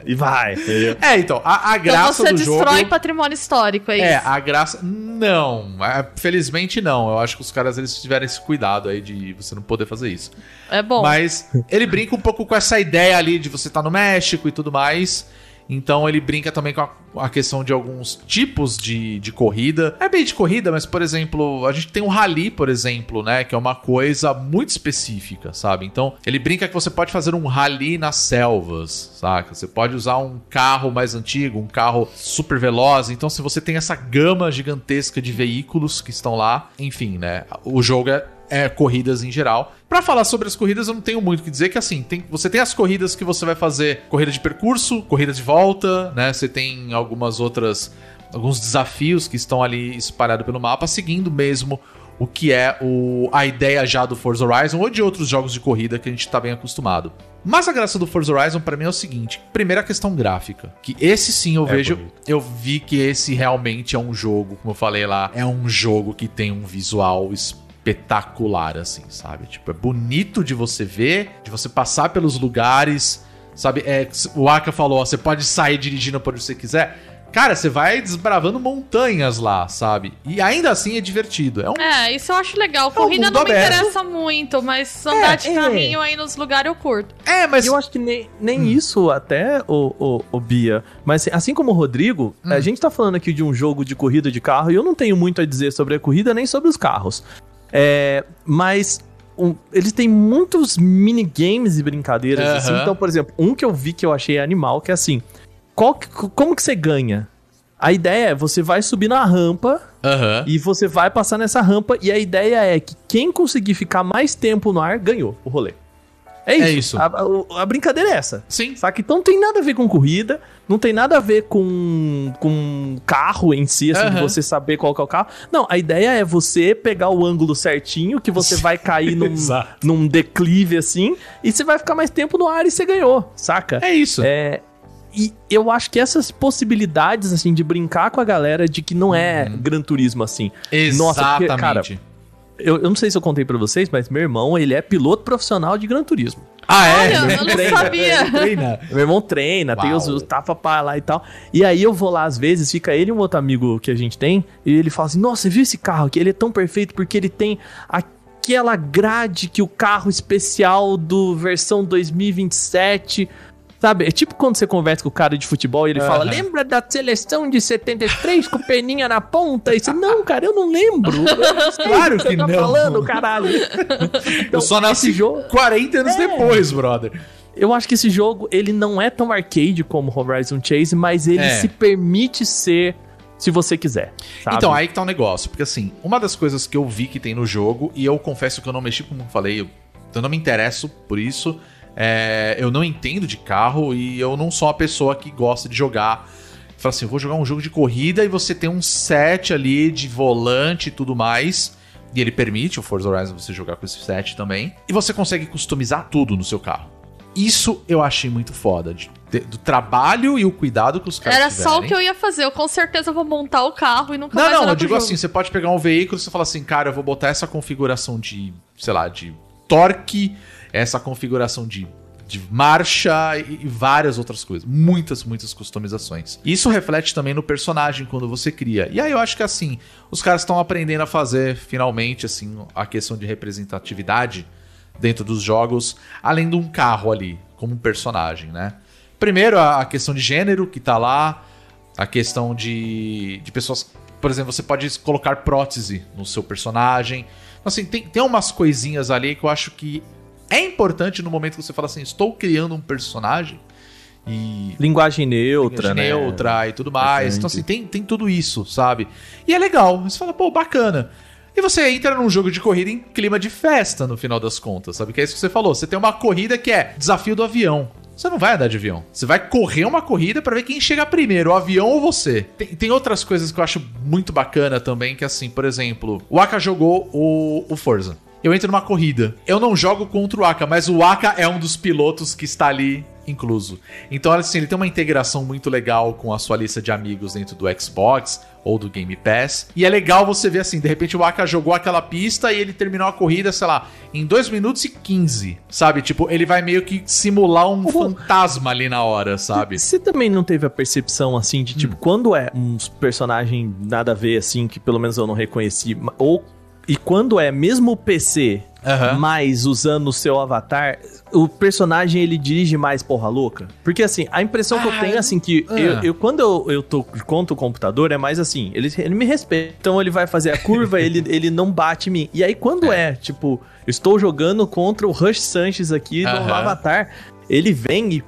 e vai. entendeu? É, então, a, a Então graça você do destrói jogo... patrimônio histórico, é, É, isso. a graça. Não. É, Felizmente não. Eu acho que os caras eles tiveram esse cuidado aí de você não poder fazer isso. É bom. Mas ele brinca um pouco com essa ideia ali de você estar no México e tudo mais. Então ele brinca também com a, a questão de alguns tipos de, de corrida. É bem de corrida, mas, por exemplo, a gente tem o rally, por exemplo, né? Que é uma coisa muito específica, sabe? Então ele brinca que você pode fazer um rally nas selvas, saca? Você pode usar um carro mais antigo, um carro super veloz. Então, se você tem essa gama gigantesca de veículos que estão lá, enfim, né? O jogo é é, corridas em geral. Pra falar sobre as corridas, eu não tenho muito o que dizer, que assim, tem, você tem as corridas que você vai fazer corrida de percurso, corrida de volta, né? Você tem algumas outras. alguns desafios que estão ali espalhados pelo mapa, seguindo mesmo o que é o, a ideia já do Forza Horizon ou de outros jogos de corrida que a gente tá bem acostumado. Mas a graça do Forza Horizon pra mim é o seguinte: primeira questão gráfica, que esse sim eu É vejo, bonito. eu vi que esse realmente é um jogo, como eu falei lá, é um jogo que tem um visual espetacular, assim, sabe? Tipo, é bonito de você ver, de você passar pelos lugares, sabe? É, o Aka falou, ó, você pode sair dirigindo por onde você quiser. Cara, você vai desbravando montanhas lá, sabe? E ainda assim é divertido. É um É, isso eu acho legal. Corrida mundo não me aberto. interessa muito, mas andar de é. carrinho aí nos lugares eu curto. É, mas. Eu acho que nem, nem isso até, o, o, o Bia. Mas assim, assim como o Rodrigo, a gente tá falando aqui de um jogo de corrida de carro e eu não tenho muito a dizer sobre a corrida nem sobre os carros. É, mas um, eles têm muitos minigames e brincadeiras assim. Então, por exemplo, um que eu vi que eu achei animal, que é assim: qual que- como que você ganha? A ideia é você vai subir na rampa e você vai passar nessa rampa e a ideia é que quem conseguir ficar mais tempo no ar ganhou o rolê. É isso. É isso. A, a- brincadeira é essa. Sim. Saca? Então não tem nada a ver com corrida, não tem nada a ver com, com carro em si, assim, de você saber qual que é o carro. Não, a ideia é você pegar o ângulo certinho, que você vai cair num, num declive assim, e você vai ficar mais tempo no ar e você ganhou, saca? É isso. É, e eu acho que essas possibilidades, assim, de brincar com a galera de que não é Gran Turismo, assim. Nossa, porque, Exatamente. cara, Eu, eu não sei se eu contei pra vocês, mas meu irmão, ele é piloto profissional de Gran Turismo. ah, é? Olha, eu não treina, sabia. Treina. Meu irmão treina, tem os, Uau. os tapa-pá lá e tal. E aí eu vou lá às vezes, fica ele e um outro amigo que a gente tem, e ele fala assim: Nossa, você viu esse carro aqui? Ele é tão perfeito porque ele tem aquela grade que o carro especial do versão 2027. Sabe, é tipo quando você conversa com o cara de futebol e ele fala: Aham. Lembra da seleção de 73 com peninha na ponta? E você, não, cara, eu não lembro. Claro Você que tá não. falando, caralho. Eu só nasci jogo. 40 anos É. depois, brother. Eu acho que esse jogo, ele não é tão arcade como Horizon Chase, mas ele É. se permite ser se você quiser. sabe? Então, aí que tá o negócio. Porque assim, uma das coisas que eu vi que tem no jogo, e eu confesso que eu não mexi, como eu falei, eu, eu não me interesso por isso. É, eu não entendo de carro e eu não sou uma pessoa que gosta de jogar. Fala assim, eu vou jogar um jogo de corrida e você tem um set ali de volante e tudo mais. E ele permite o Forza Horizon você jogar com esse set também. E você consegue customizar tudo no seu carro. Isso eu achei muito foda. de- de- do trabalho e o cuidado que os caras Era só o tiverem. que eu ia fazer. Eu com certeza vou montar o carro e nunca Não, mais não, olhar eu digo jogo. assim, você pode pegar um veículo e você fala assim, cara, eu vou botar essa configuração de, sei lá, de torque, essa configuração de, de marcha e, várias outras coisas. Muitas, muitas customizações. Isso reflete também no personagem quando você cria. E aí eu acho que assim, os caras estão aprendendo a fazer finalmente assim a questão de representatividade dentro dos jogos, além de um carro ali, como um personagem, né? Primeiro, a questão de gênero que tá lá, a questão de, de pessoas. Por exemplo, você pode colocar prótese no seu personagem. Assim, tem, tem umas coisinhas ali que eu acho que é importante no momento que você fala assim: estou criando um personagem e. Linguagem neutra, né? neutra e tudo mais. Bastante. Então, assim, tem, tem tudo isso, sabe? E é legal. Você fala, pô, bacana. E você entra num jogo de corrida em clima de festa, no final das contas, sabe? Que é isso que você falou. Você tem uma corrida que é desafio do avião. Você não vai andar de avião. Você vai correr uma corrida pra ver quem chega primeiro, o avião ou você. Tem, tem outras coisas que eu acho muito bacana também, que assim, por exemplo, o Aka jogou o, o Forza. Eu entro numa corrida. Eu não jogo contra o Aka, mas o Aka é um dos pilotos que está ali incluso. Então, assim, ele tem uma integração muito legal com a sua lista de amigos dentro do Xbox ou do Game Pass. E é legal você ver assim, de repente o Aka jogou aquela pista e ele terminou a corrida, sei lá, em 2 minutos e 15, sabe? Tipo, ele vai meio que simular um fantasma ali na hora, sabe? Você também não teve a percepção, assim, de tipo, quando é uns personagem nada a ver, assim, que pelo menos eu não reconheci, ou. E quando é mesmo o PC, Aham. mas usando o seu avatar, o personagem ele dirige mais porra louca? Porque assim, a impressão que eu Ah, tenho, assim, que ah. eu, eu- quando eu, eu tô contra o computador, é mais assim, ele, ele me respeita. Então ele vai fazer a curva, ele, ele não bate em mim. E aí quando é, tipo, eu estou jogando contra o Rush Sanches aqui no Aham. avatar, ele vem e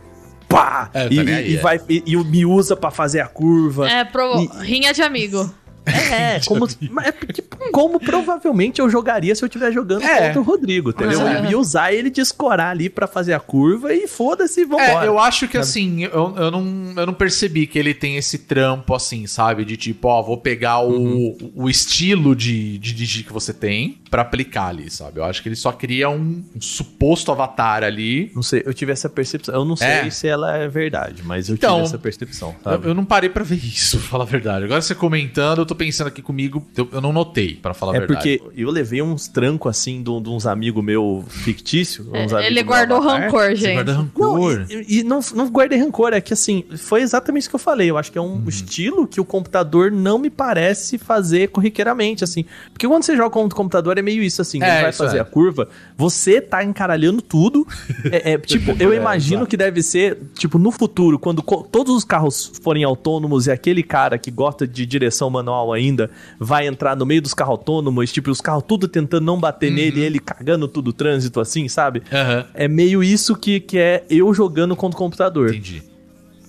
pá! É, e, e é. vai, e, e me usa pra fazer a curva. É, pro... E- rinha de amigo. É, como, mas é tipo, como provavelmente eu jogaria se eu estiver jogando É. contra o Rodrigo, entendeu? É. Eu ia usar ele de escorar ali pra fazer a curva e foda-se, vambora. É, eu acho que assim, eu, eu, não, eu não percebi que ele tem esse trampo assim, sabe? De tipo, ó, vou pegar o, o estilo de, de dirigir que você tem pra aplicar ali, sabe? Eu acho que ele só cria um, um suposto avatar ali. Não sei, eu tive essa percepção. Eu não sei É. se ela é verdade, mas eu Então, tive essa percepção, Eu, sabe? eu não parei pra ver isso, pra falar a verdade. Agora você comentando, eu tô pensando aqui comigo, eu, eu não notei, pra falar a É verdade. porque eu levei uns trancos assim de, de uns amigos meu fictício. uns É, amigos ele guardou avatar. rancor, Você gente. guarda Não, rancor. e, e não, não guardei rancor, é que assim, foi exatamente isso que eu falei. Eu acho que é um estilo que o computador não me parece fazer corriqueiramente, assim. Porque quando você joga com o computador é meio isso, assim, É, vai fazer é. a curva, você tá encaralhando tudo. É, é, tipo, eu É, imagino que deve ser, tipo, no futuro, quando todos os carros forem autônomos e aquele cara que gosta de direção manual ainda vai entrar no meio dos carros autônomos, tipo, os carros tudo tentando não bater Uhum. nele, ele cagando tudo o trânsito, assim, sabe? Aham, É meio isso que, que é eu jogando contra o computador. entendi.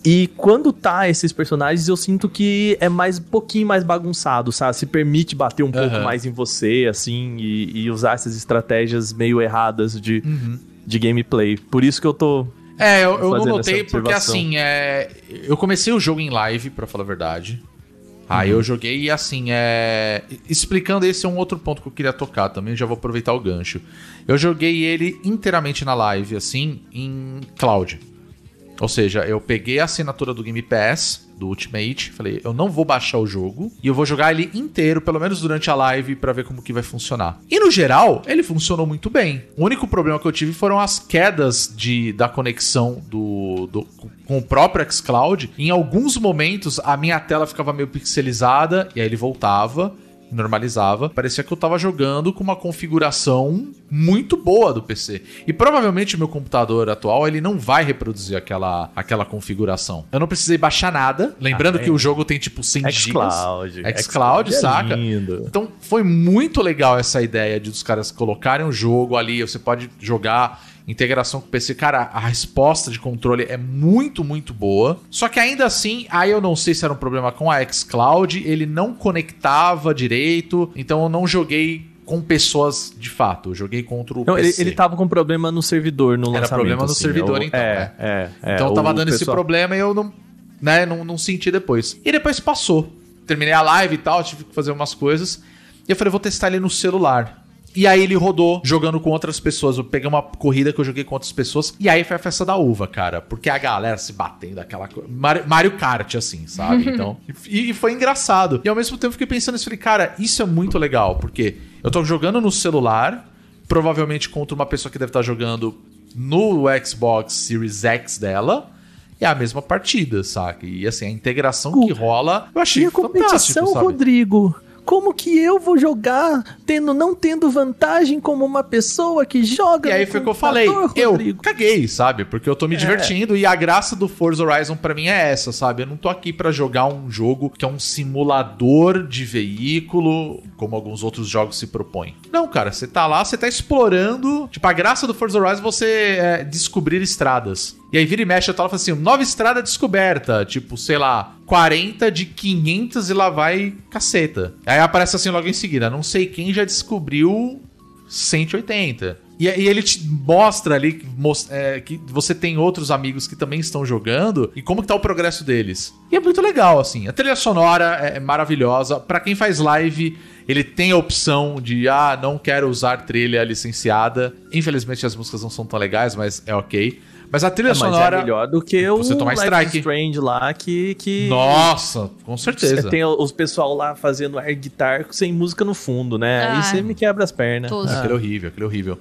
E quando tá esses personagens, eu sinto que é mais um pouquinho mais bagunçado, sabe? Se permite bater um pouco Aham. mais em você, assim, e, e usar essas estratégias meio erradas de, Uhum. de gameplay. Por isso que eu tô. É, eu, eu notei porque assim, é, eu comecei o jogo em live, pra falar a verdade. Aí Uhum. eu joguei e assim, é. Explicando esse é um outro ponto que eu queria tocar também, já vou aproveitar o gancho. Eu joguei ele inteiramente na live, assim, em cloud. Ou seja, eu peguei a assinatura do Game Pass, do Ultimate, falei, eu não vou baixar o jogo e eu vou jogar ele inteiro, pelo menos durante a live, pra ver como que vai funcionar. E no geral, ele funcionou muito bem. O único problema que eu tive foram as quedas de, da conexão do, do- com o próprio xCloud. Em alguns momentos, a minha tela ficava meio pixelizada e aí ele voltava normalizava, parecia que eu tava jogando com uma configuração muito boa do PC. E provavelmente o meu computador atual, ele não vai reproduzir aquela, aquela configuração. Eu não precisei baixar nada, lembrando Ah, é. que o jogo tem tipo 100 GB. xCloud. xCloud, é saca? lindo. Então foi muito legal essa ideia de os caras colocarem o jogo ali, você pode jogar integração com o PC. Cara, a resposta de controle é muito, muito boa. Só que ainda assim, aí eu não sei se era um problema com a xCloud, ele não conectava direito, então eu não joguei com pessoas de fato, eu joguei contra o Não, ele, PC. ele tava com problema no servidor, no Era lançamento. problema no assim, servidor, eu- então, É, é, é. então tava o dando esse pessoal- problema e eu não, né, não, não senti depois. E depois passou. Terminei a live e tal, tive que fazer umas coisas. E eu falei, vou testar ele no celular. E aí ele rodou jogando com outras pessoas. Eu peguei uma corrida que eu joguei com outras pessoas. E aí foi a festa da uva, cara. Porque a galera se batendo, aquela coisa. Mario, Kart, assim, sabe? Então. e, e foi engraçado. E ao mesmo tempo eu fiquei pensando isso. Falei, cara, isso é muito legal. Porque eu tô jogando no celular. Provavelmente contra uma pessoa que deve estar jogando no Xbox Series X dela. É a mesma partida, saca? E assim, a integração que rola, eu achei E a competição, sabe? Rodrigo? Como que eu vou jogar tendo, não tendo vantagem como uma pessoa que joga E aí foi o que eu falei. Eu caguei, sabe? Porque eu tô me divertindo e a graça do Forza Horizon pra mim é essa, sabe? Eu não tô aqui pra jogar um jogo que é um simulador de veículo, como alguns outros jogos se propõem. Não, cara, você tá lá, você tá explorando. Tipo, a graça do Forza Horizon é você é, descobrir estradas. E aí vira e mexe, eu tava assim, nova estrada descoberta. Tipo, sei lá, 40 de 500 e lá vai caceta. Aí aparece assim logo em seguida, não sei quem já descobriu 180. E, e ele te mostra ali que, mos- é, que você tem outros amigos que também estão jogando e como que tá o progresso deles. E é muito legal, assim. A trilha sonora é, é maravilhosa. Pra quem faz live, ele tem a opção de, ah, não quero usar trilha licenciada. Infelizmente as músicas não são tão legais, mas é ok. Mas a trilha É, mas sonora... é melhor do que o Você tomar Life strike. is Strange lá, que... que... Nossa, com certeza. Tem os pessoal lá fazendo air guitar sem música no fundo, né? Aí Ai. você me quebra as pernas. Tosco. Ah. Aquele é horrível, aquele é horrível.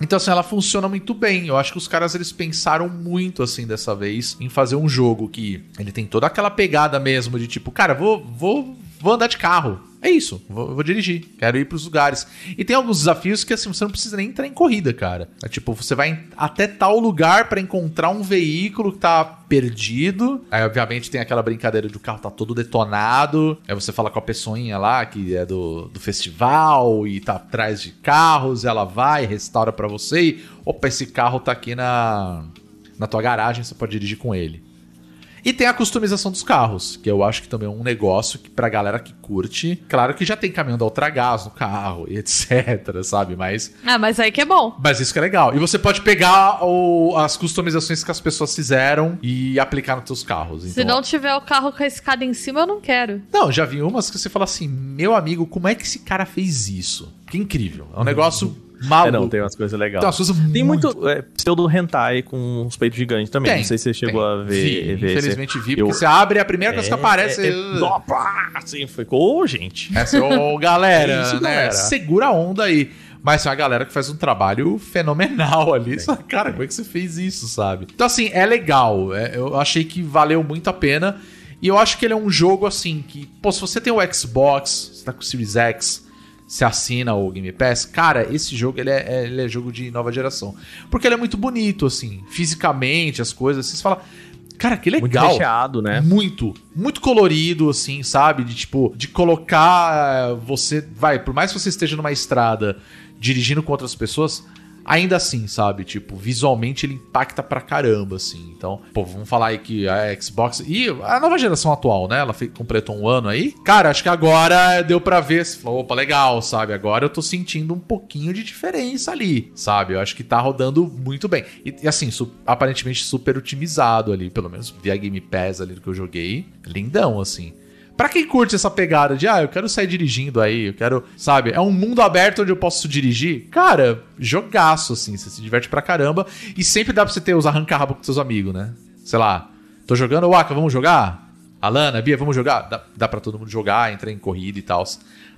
Então, assim, ela funciona muito bem. Eu acho que os caras, eles pensaram muito, assim, dessa vez, em fazer um jogo que ele tem toda aquela pegada mesmo de tipo, cara, vou, vou, vou andar de carro. É isso, vou, vou dirigir, quero ir pros lugares. E tem alguns desafios que, assim, você não precisa nem entrar em corrida, cara. É tipo, você vai até tal lugar pra encontrar um veículo que tá perdido. Aí, obviamente, tem aquela brincadeira de o carro tá todo detonado. Aí você fala com a pessoinha lá, que é do, do festival e tá atrás de carros. Ela vai, restaura pra você e, opa, esse carro tá aqui na, na tua garagem, você pode dirigir com ele. E tem a customização dos carros, que eu acho que também é um negócio que pra galera que curte, claro que já tem caminhão da Ultragás no carro e etc, sabe? Mas, Ah, mas aí que é bom. mas isso que é legal. E você pode pegar o- as customizações que as pessoas fizeram e aplicar nos seus carros. Se Então, não tiver o carro com a escada em cima, eu não quero. Não, já vi umas que você fala assim, meu amigo, como é que esse cara fez isso? Que incrível. É um negócio É, maluco. não, tem umas coisas legais. Tem umas coisas Tem muito é, pseudo hentai com os peitos gigantes também. Tem, não sei se você chegou tem. a ver. Vi, ver infelizmente vi, eu- porque você abre a primeira coisa que aparece. É, é, uh, opa, assim, ficou, ô, gente. Essa, ô, galera, É isso, né? galera. Segura a onda aí. Mas tem uma galera que faz um trabalho fenomenal ali. Só, cara, como é que você fez isso, sabe? Então, assim, é legal. É, eu achei que valeu muito a pena. E eu acho que ele é um jogo, assim, que... Pô, se você tem o Xbox, você tá com o Series X, você assina o Game Pass, cara, esse jogo, ele é, é- ele é jogo de nova geração. Porque ele é muito bonito, assim, fisicamente, as coisas. Você fala... Cara, que Muito legal. recheado, né? Muito, muito colorido, assim, sabe? De tipo, de colocar eh, você. Vai, por mais que você esteja numa estrada dirigindo com outras pessoas, ainda assim, sabe? Tipo, visualmente ele impacta pra caramba, assim. Então, pô, vamos falar aí que a Xbox. E a nova geração atual, né? Ela completou um ano aí. Cara, acho que agora deu pra ver. Você falou, opa, legal, sabe? Agora eu tô sentindo um pouquinho de diferença ali, sabe? Eu acho que tá rodando muito bem. E, e assim, su- aparentemente super otimizado ali, pelo menos via Game Pass ali do que eu joguei. Lindão, assim. Pra quem curte essa pegada de, ah, eu quero sair dirigindo aí, eu quero, sabe, é um mundo aberto onde eu posso dirigir, cara, jogaço, assim, você se diverte pra caramba. E sempre dá pra você ter os arranca-rabo com seus amigos, né? Sei lá, tô jogando, Waka, vamos jogar? Alana, Bia, vamos jogar? Dá, dá pra todo mundo jogar, entra em corrida e tal.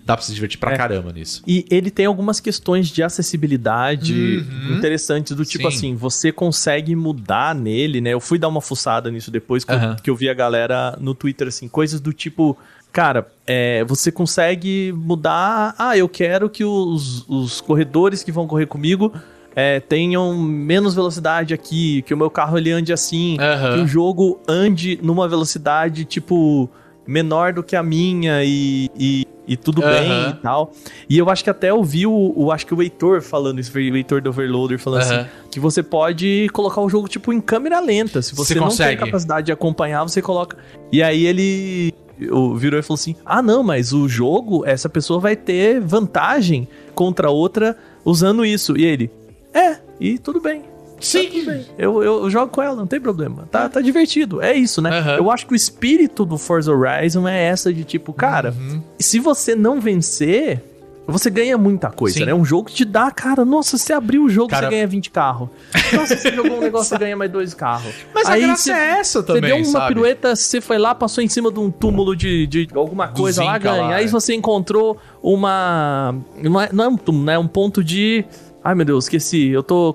Dá pra se divertir pra É. caramba nisso. E ele tem algumas questões de acessibilidade Uhum. interessantes, do tipo Sim. assim, você consegue mudar nele, né? Eu fui dar uma fuçada nisso depois que, Aham. eu, que eu vi a galera no Twitter, assim, coisas do tipo. Cara, é, você consegue mudar. Ah, eu quero que os, os corredores que vão correr comigo é, tenham menos velocidade aqui, que o meu carro ele ande assim, Aham. que o jogo ande numa velocidade, tipo, menor do que a minha e, e, e tudo Aham. bem e tal. E eu acho que até eu vi o, o- acho que o Heitor falando isso, o Heitor do Overloader falando Aham. assim, que você pode colocar o jogo, tipo, em câmera lenta. Se você, Você não consegue. tem capacidade de acompanhar, você coloca... E aí ele o- virou e falou assim, ah não, mas o jogo, essa pessoa vai ter vantagem contra a outra usando isso. E ele, é, e tudo bem. Sim. Tá. Eu, eu, jogo com ela, não tem problema. Tá, tá divertido. É isso, né? Aham. Eu acho que o espírito do Forza Horizon é essa de tipo, cara, Uhum. se você não vencer, você ganha muita coisa, Sim. né? Um jogo que te dá, cara, nossa, você abriu o jogo, Cara- você ganha 20 carros. Nossa, você jogou um negócio, você ganha mais dois carros. Mas Aí a graça você- é essa Você também, deu uma sabe? pirueta, você foi lá, passou em cima de um túmulo de, de alguma coisa lá, ganha. lá, Aí é. você encontrou uma. Não é, não é um túmulo, né? É um ponto de. Ai meu Deus, esqueci. Eu tô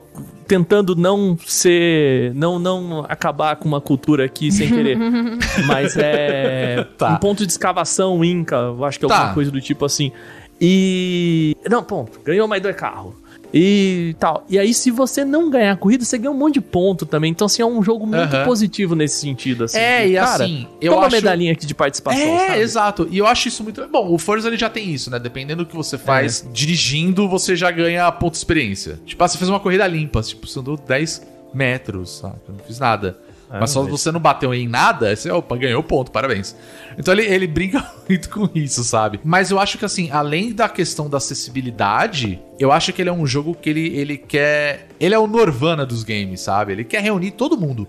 tentando não ser. Não, não acabar com uma cultura aqui sem querer. Mas é. Tá. Um ponto de escavação inca, eu acho que é Tá. alguma coisa do tipo assim. E. Não, ponto. Ganhou mais dois carros. E tal. E aí, se você não ganhar a corrida, você ganha um monte de ponto também. Então, assim, é um jogo muito Aham. positivo nesse sentido, assim. É, e cara, assim, eu toma acho- medalhinha aqui de participação, É, sabe? exato. E eu acho isso muito. Bom, o Forza ele já tem isso, né? Dependendo do que você faz, dirigindo, você já ganha ponto de experiência. Tipo, ah, você fez uma corrida limpa, tipo, você andou 10 metros, sabe? Eu não fiz nada. É, mas só mas- você não bateu em nada, você, opa, ganhou ponto, parabéns. Então ele, ele brinca muito com isso, sabe? Mas eu acho que assim, além da questão da acessibilidade, eu acho que ele é um jogo que ele, ele quer. Ele é o Norvana dos games, sabe? Ele quer reunir todo mundo.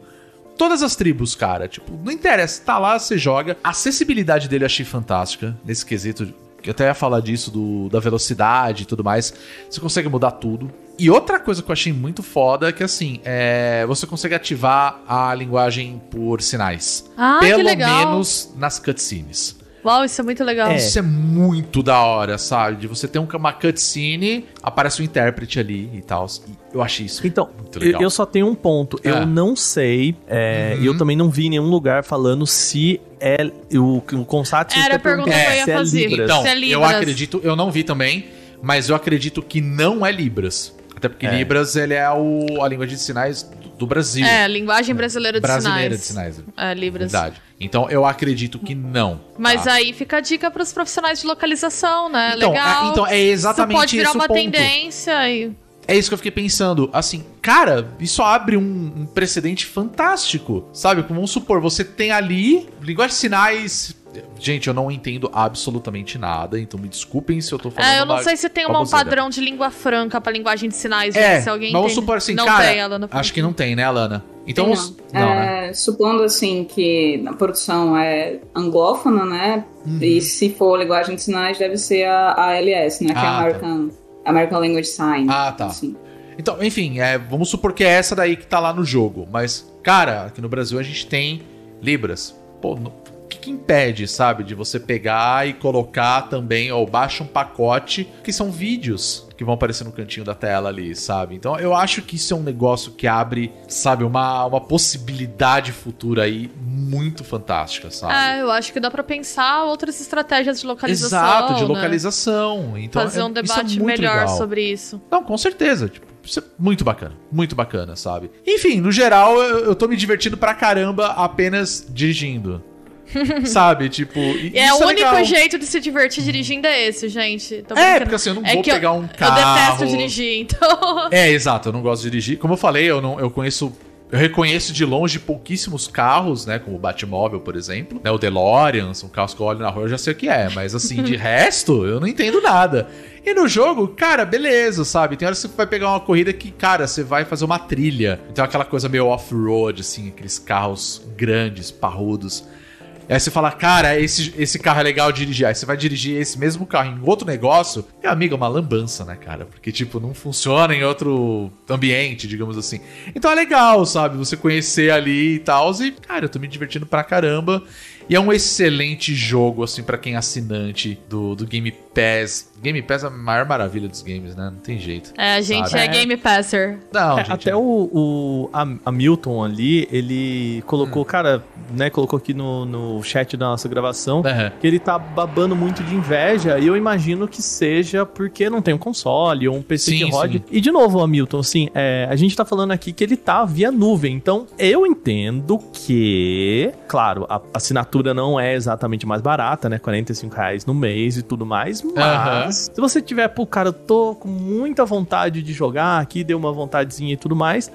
Todas as tribos, cara. Tipo, não interessa, tá lá, você joga. A acessibilidade dele eu achei fantástica, nesse quesito. Que eu até ia falar disso, do, da velocidade e tudo mais. Você consegue mudar tudo. E outra coisa que eu achei muito foda é que, assim, é, você consegue ativar a linguagem por sinais. Ah, que Pelo legal. menos nas cutscenes. Uau, isso é muito legal. É. Isso é muito da hora, sabe? De você ter um- uma cutscene, aparece um intérprete ali e tal. Eu achei isso Então, muito eu, legal. eu só tenho um ponto. Ah. Eu não sei, é, Uhum. e eu também não vi em nenhum lugar falando se é o, o Consat Era a pergunta que eu ia é fazer. Libras. Então, Se é eu acredito, eu não vi também, mas eu acredito que não é Libras. Até porque É. Libras ele é o, a língua de sinais do, Brasil. É, linguagem brasileira de brasileira sinais. de sinais. É, Libras. Verdade. Então eu acredito que não. Mas tá? aí fica a dica pros profissionais de localização, né? Então, Legal. é, então é exatamente Isso pode virar esse o uma ponto. tendência e... É isso que eu fiquei pensando. Assim, cara, isso abre um, um precedente fantástico. Sabe? Como vamos supor, você tem ali linguagem de sinais. Gente, eu não entendo absolutamente nada, então me desculpem se eu tô falando. É, eu não sei se tem um padrão de língua franca pra linguagem de sinais. É, né? se alguém vamos supor assim, não cara. tem, Alana. acho que não tem, né, Alana? Então, Tem os- não. não, né? É, Supondo assim que a produção é anglófona, né? Uhum. E se for linguagem de sinais, deve ser a, ALS, né? Que é Ah, a American, American Language Sign. Ah, tá. Assim. Então, enfim, é, vamos supor que é essa daí que tá lá no jogo. Mas, cara, aqui no Brasil a gente tem Libras. Pô, no- o que, impede, sabe, de você pegar e colocar também, ou baixa um pacote, que são vídeos que vão aparecer no cantinho da tela ali, sabe? Então eu acho que isso é um negócio que abre, sabe, uma, uma possibilidade futura aí muito fantástica, sabe? É, eu acho que dá pra pensar outras estratégias de localização. Exato, de né? localização. Então, Fazer é- um é debate muito melhor legal. sobre isso. Não, com certeza. Tipo, isso é muito bacana. Muito bacana, sabe? Enfim, no geral, eu, eu tô me divertindo pra caramba apenas dirigindo. Sabe? Tipo. e É, o único legal. jeito de se divertir dirigindo é esse, gente. É, porque assim, eu não É vou que eu- pegar um Eu carro. detesto dirigir, então. É, exato, eu não gosto de dirigir. Como eu falei, eu não eu conheço. Eu reconheço de longe pouquíssimos carros, né? Como o Batmóvel, por exemplo. Né, o DeLorean, são carros que eu olho na rua, eu já sei o que é. Mas assim, de resto, eu não entendo nada. E no jogo, cara, beleza, sabe? Tem horas que você vai pegar uma corrida que, cara, você vai fazer uma trilha. Então aquela coisa meio off-road, assim, aqueles carros grandes, parrudos. E aí você fala, cara, esse, esse carro é legal dirigir. Aí você vai dirigir esse mesmo carro em outro negócio. E, amigo, é uma lambança, né, cara? Porque, tipo, não funciona em outro ambiente, digamos assim. Então é legal, sabe? Você conhecer ali e tal. E, cara, eu tô me divertindo pra caramba. E é um excelente jogo, assim, pra quem é assinante do, do Game Pass. Game Pass é a maior maravilha dos games, né? Não tem jeito. É, a gente Sabe? é Game Passer. Não, É, gente, até é- o, o Ham- Hamilton ali, ele colocou, cara, né, colocou aqui no, no chat da nossa gravação Aham. que ele tá babando muito de inveja e eu imagino que seja porque não tem um console ou um PC Sim, que rode. sim. E de novo, Hamilton, assim, é, a gente tá falando aqui que ele tá via nuvem, então eu entendo que, claro, a assinatura não é exatamente mais barata, né, 45 reais no mês e tudo mais, mas Aham. se você tiver, pô, cara, eu tô com muita vontade de jogar aqui, deu uma vontadezinha e tudo mais.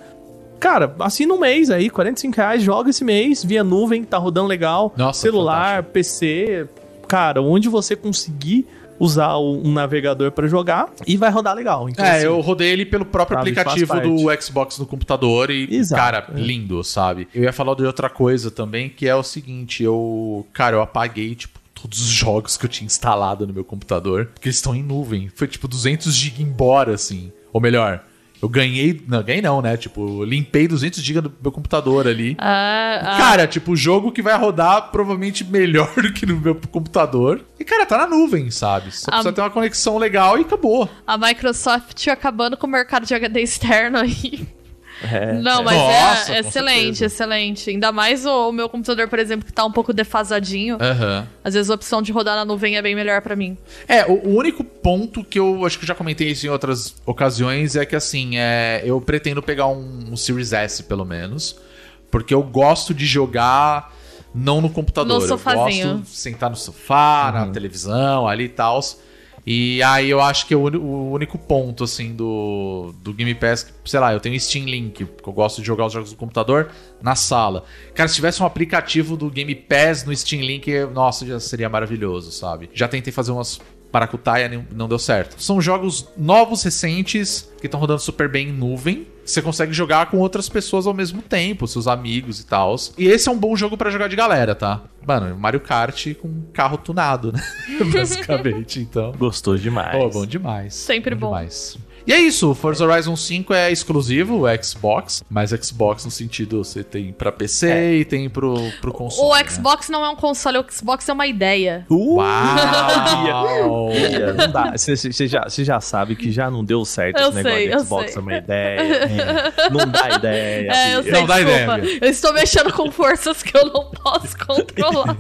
Cara, assina um mês aí, 45 reais, joga esse mês, via nuvem, tá rodando legal. Nossa, celular, PC, cara, onde você conseguir usar o- um navegador pra jogar e vai rodar legal. Então, É, assim, eu rodei ele pelo próprio sabe, aplicativo do Xbox no computador e, Exato, cara, é. lindo, sabe? Eu ia falar de outra coisa também, que é o seguinte, eu, cara, eu apaguei, tipo, todos os jogos que eu tinha instalado no meu computador, porque eles estão em nuvem. Foi, tipo, 200 GB embora, assim. Ou melhor, eu ganhei, não, ganhei não, né? Tipo, limpei 200 GB do meu computador ali. Ah, ah, Cara, tipo, jogo que vai rodar provavelmente melhor do que no meu computador. E, cara, tá na nuvem, sabe? Só precisa Ah. ter uma conexão legal e acabou. a Microsoft acabando com o mercado de HD externo aí. É, Não, é. mas Nossa, é excelente, certeza. excelente. Ainda mais o, o meu computador, por exemplo, que tá um pouco defasadinho. Aham. Às vezes a opção de rodar na nuvem é bem melhor pra mim. É, o, o único ponto que eu acho que eu já comentei isso em outras ocasiões é que assim, é, eu pretendo pegar um, um Series S pelo menos, porque eu gosto de jogar não no computador, No eu gosto de sentar no sofá, na televisão, ali e tal. E aí eu acho que é o, o único ponto, assim, do, do Game Pass, sei lá, eu tenho Steam Link, porque eu gosto de jogar os jogos do computador na sala. Cara, se tivesse um aplicativo do Game Pass no Steam Link, nossa, já seria maravilhoso, sabe? Já tentei fazer umas paracutaia, não deu certo. São jogos novos, recentes, que estão rodando super bem em nuvem. Você consegue jogar com outras pessoas ao mesmo tempo, seus amigos e tal. E esse é um bom jogo pra jogar de galera, tá? Mano, Mario Kart com carro tunado, né? Basicamente, então. Gostoso demais. Pô, bom demais. Sempre bom. Demais. E é isso, Forza Horizon 5 é exclusivo, o Xbox, mas Xbox no sentido você tem pra PC e tem pro, pro console. O né? Xbox não é um console, o Xbox é uma ideia. Uh, Uau! Bia, não dá. Você já, você já sabe que já não deu certo Eu esse negócio sei, de eu Xbox sei. é uma ideia. É, não dá ideia. É, eu sei, Não dá ideia, eu estou mexendo com forças que eu não posso controlar.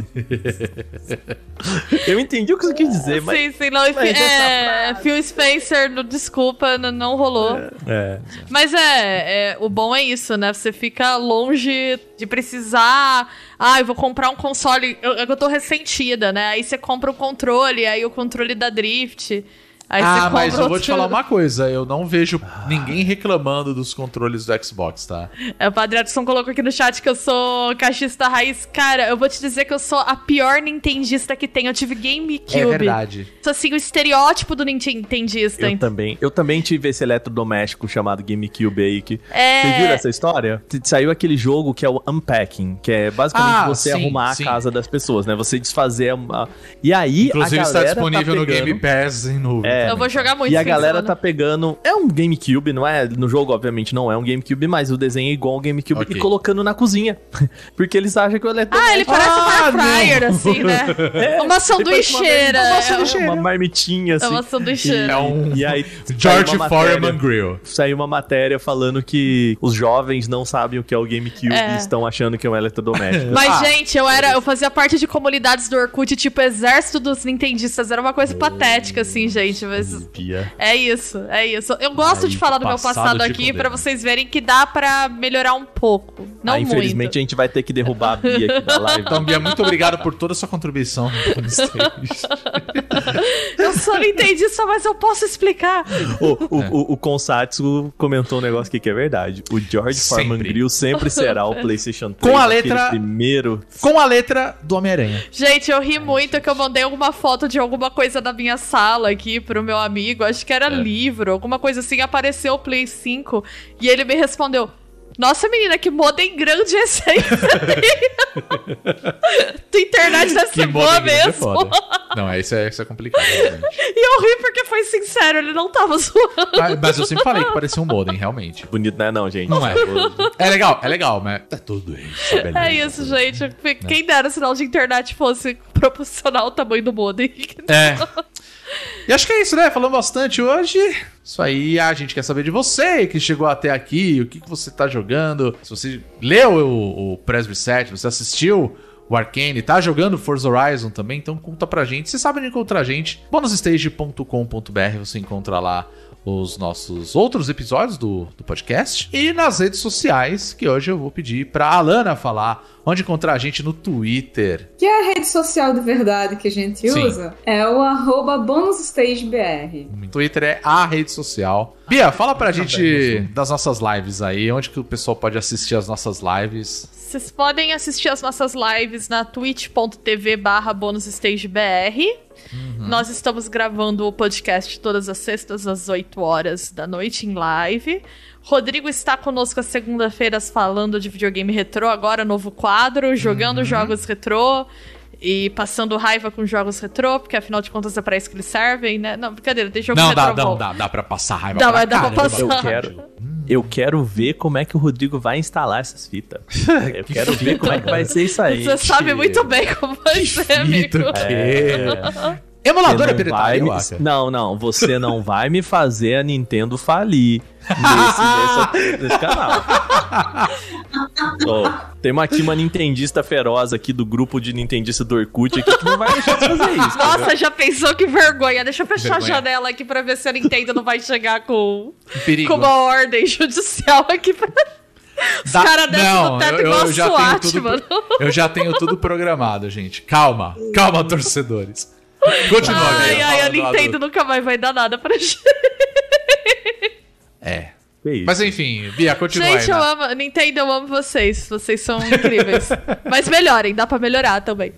Eu entendi o que você quis dizer, mas. sim, sim, não, mas essa é, Phil Spencer, no- desculpa, n- não rolou. É. Mas é, é, o bom é isso, né? Você fica longe de precisar. Ah, eu vou comprar um console. Eu, eu tô ressentida, né? Aí você compra o controle, aí o controle da Drift. Aí Ah, mas eu vou te falar uma coisa, eu não vejo ninguém reclamando dos controles do Xbox, tá? É, o Padre Edson colocou aqui no chat que eu sou caixista raiz. Cara, eu vou te dizer que eu sou a pior nintendista que tem. Eu tive GameCube. É verdade. Sou assim, o estereótipo do nintendista. Eu também, eu também tive esse eletrodoméstico chamado GameCube aí. Que... É. Vocês viram essa história? Saiu aquele jogo que é o Unpacking, que é basicamente Ah, você sim, arrumar sim. a casa das pessoas, né? Você desfazer a... E aí, Inclusive a está galera disponível tá no pegando... Game Pass em nuvem. É. Eu vou jogar muito E a galera tá pegando. É um GameCube, não é? No jogo, obviamente, não é um GameCube, mas o desenho é igual ao GameCube Ok. e colocando na cozinha. Porque eles acham que o Ah, eletrodoméstico ele parece Ah, um air fryer, assim, né? uma ele parece uma sanduicheira. marmita- uma marmitinha, É assim. uma sanduicheira. É um E aí, George Foreman Grill. Saiu uma matéria falando que os jovens não sabem o que é o GameCube É. e estão achando que é um eletrodoméstico. Mas, Ah. gente, eu era. Eu fazia parte de comunidades do Orkut, tipo, exército dos nintendistas. Era uma coisa patética, assim, gente. Mas é isso, é isso. Eu gosto Aí, de falar do meu passado aqui pra vocês verem que dá pra melhorar um pouco. Não ah, infelizmente muito. a gente vai ter que derrubar a Bia aqui da live. Então, Bia, muito obrigado por toda a sua contribuição no stage. Eu sou nintendista, mas eu posso explicar. o, o, o, o Konsatsu comentou um negócio aqui que é verdade. O George Sempre. Foreman Grill sempre será o PlayStation 3. Com a letra- primeiro. Com a letra do Homem-Aranha. Gente, eu ri muito que eu mandei alguma foto de alguma coisa da minha sala aqui pro meu amigo. Acho que É. era livro, alguma coisa assim. Apareceu o Play 5 e ele me respondeu. Nossa, menina, que modem grande é esse aí? Tua internet deve ser boa é mesmo. foda. Não, é, isso, é, isso é complicado. realmente. e eu ri porque foi sincero, ele não tava zoando. Ah, Mas eu sempre falei que parecia um modem, realmente. Bonito, não é não, gente? Não é. É legal, é legal, mas é tudo isso. beleza. É isso, gente. Quem dera o sinal de internet fosse proporcional ao tamanho do modem. É. E acho que é isso, né? Falamos bastante hoje. Isso aí, a gente quer saber de você que chegou até aqui, o que, que você tá jogando. Se você leu o, o Press Reset, você assistiu o Arcane, tá jogando Forza Horizon também, então conta pra gente. Você sabe onde encontrar a gente. bonusstage.com.br, você encontra lá os nossos outros episódios do, do podcast. E nas redes sociais, que hoje eu vou pedir pra Alana falar onde encontrar a gente no Twitter. Que é a rede social de verdade que a gente Sim. usa é o arroba bonusstagebr. Twitter é a rede social. Bia, fala pra gente das nossas lives aí, onde que o pessoal pode assistir as nossas lives. Vocês podem assistir as nossas lives na twitch.tv barra bonusstagebr. Nós estamos gravando o podcast todas as sextas às 8 horas da noite em live. Rodrigo está conosco às segunda-feiras falando de videogame retrô, agora novo quadro, jogando jogos retrô e passando raiva com jogos retrô, porque afinal de contas é pra isso que eles servem, né? Não, brincadeira, tem jogo Não, retrô dá, bom. não, dá, dá pra passar raiva Dá, pra mas dá pra passar. Eu quero, eu quero ver como é que o Rodrigo vai instalar essas fitas. Eu quero ver como é que vai ser isso aí. Você sabe muito bem como vai ser, amigo. Fita, o quê? Você Emulador é não, me... eu não, não, você não vai me fazer a Nintendo falir nesse, nessa- nesse canal. Tem uma, aqui uma nintendista feroz aqui do grupo de nintendista do Orkut aqui que não vai deixar de fazer isso. Nossa, já pensou que vergonha? Deixa eu fechar Vergonha. a janela aqui pra ver se a Nintendo não vai chegar com, Perigo. com uma ordem judicial aqui pra. Os Dá- caras descem Não, no teto eu- eu igual já tenho SWAT, tudo- mano. Eu já tenho tudo programado, gente. Calma, calma, torcedores. Continua, Ai, ai, a Nintendo nunca mais vai dar nada pra gente. É. Isso? Mas enfim, Bia, continua Gente, aí. eu né? amo. Nintendo, eu amo vocês. Vocês são incríveis. Mas melhorem, dá pra melhorar também.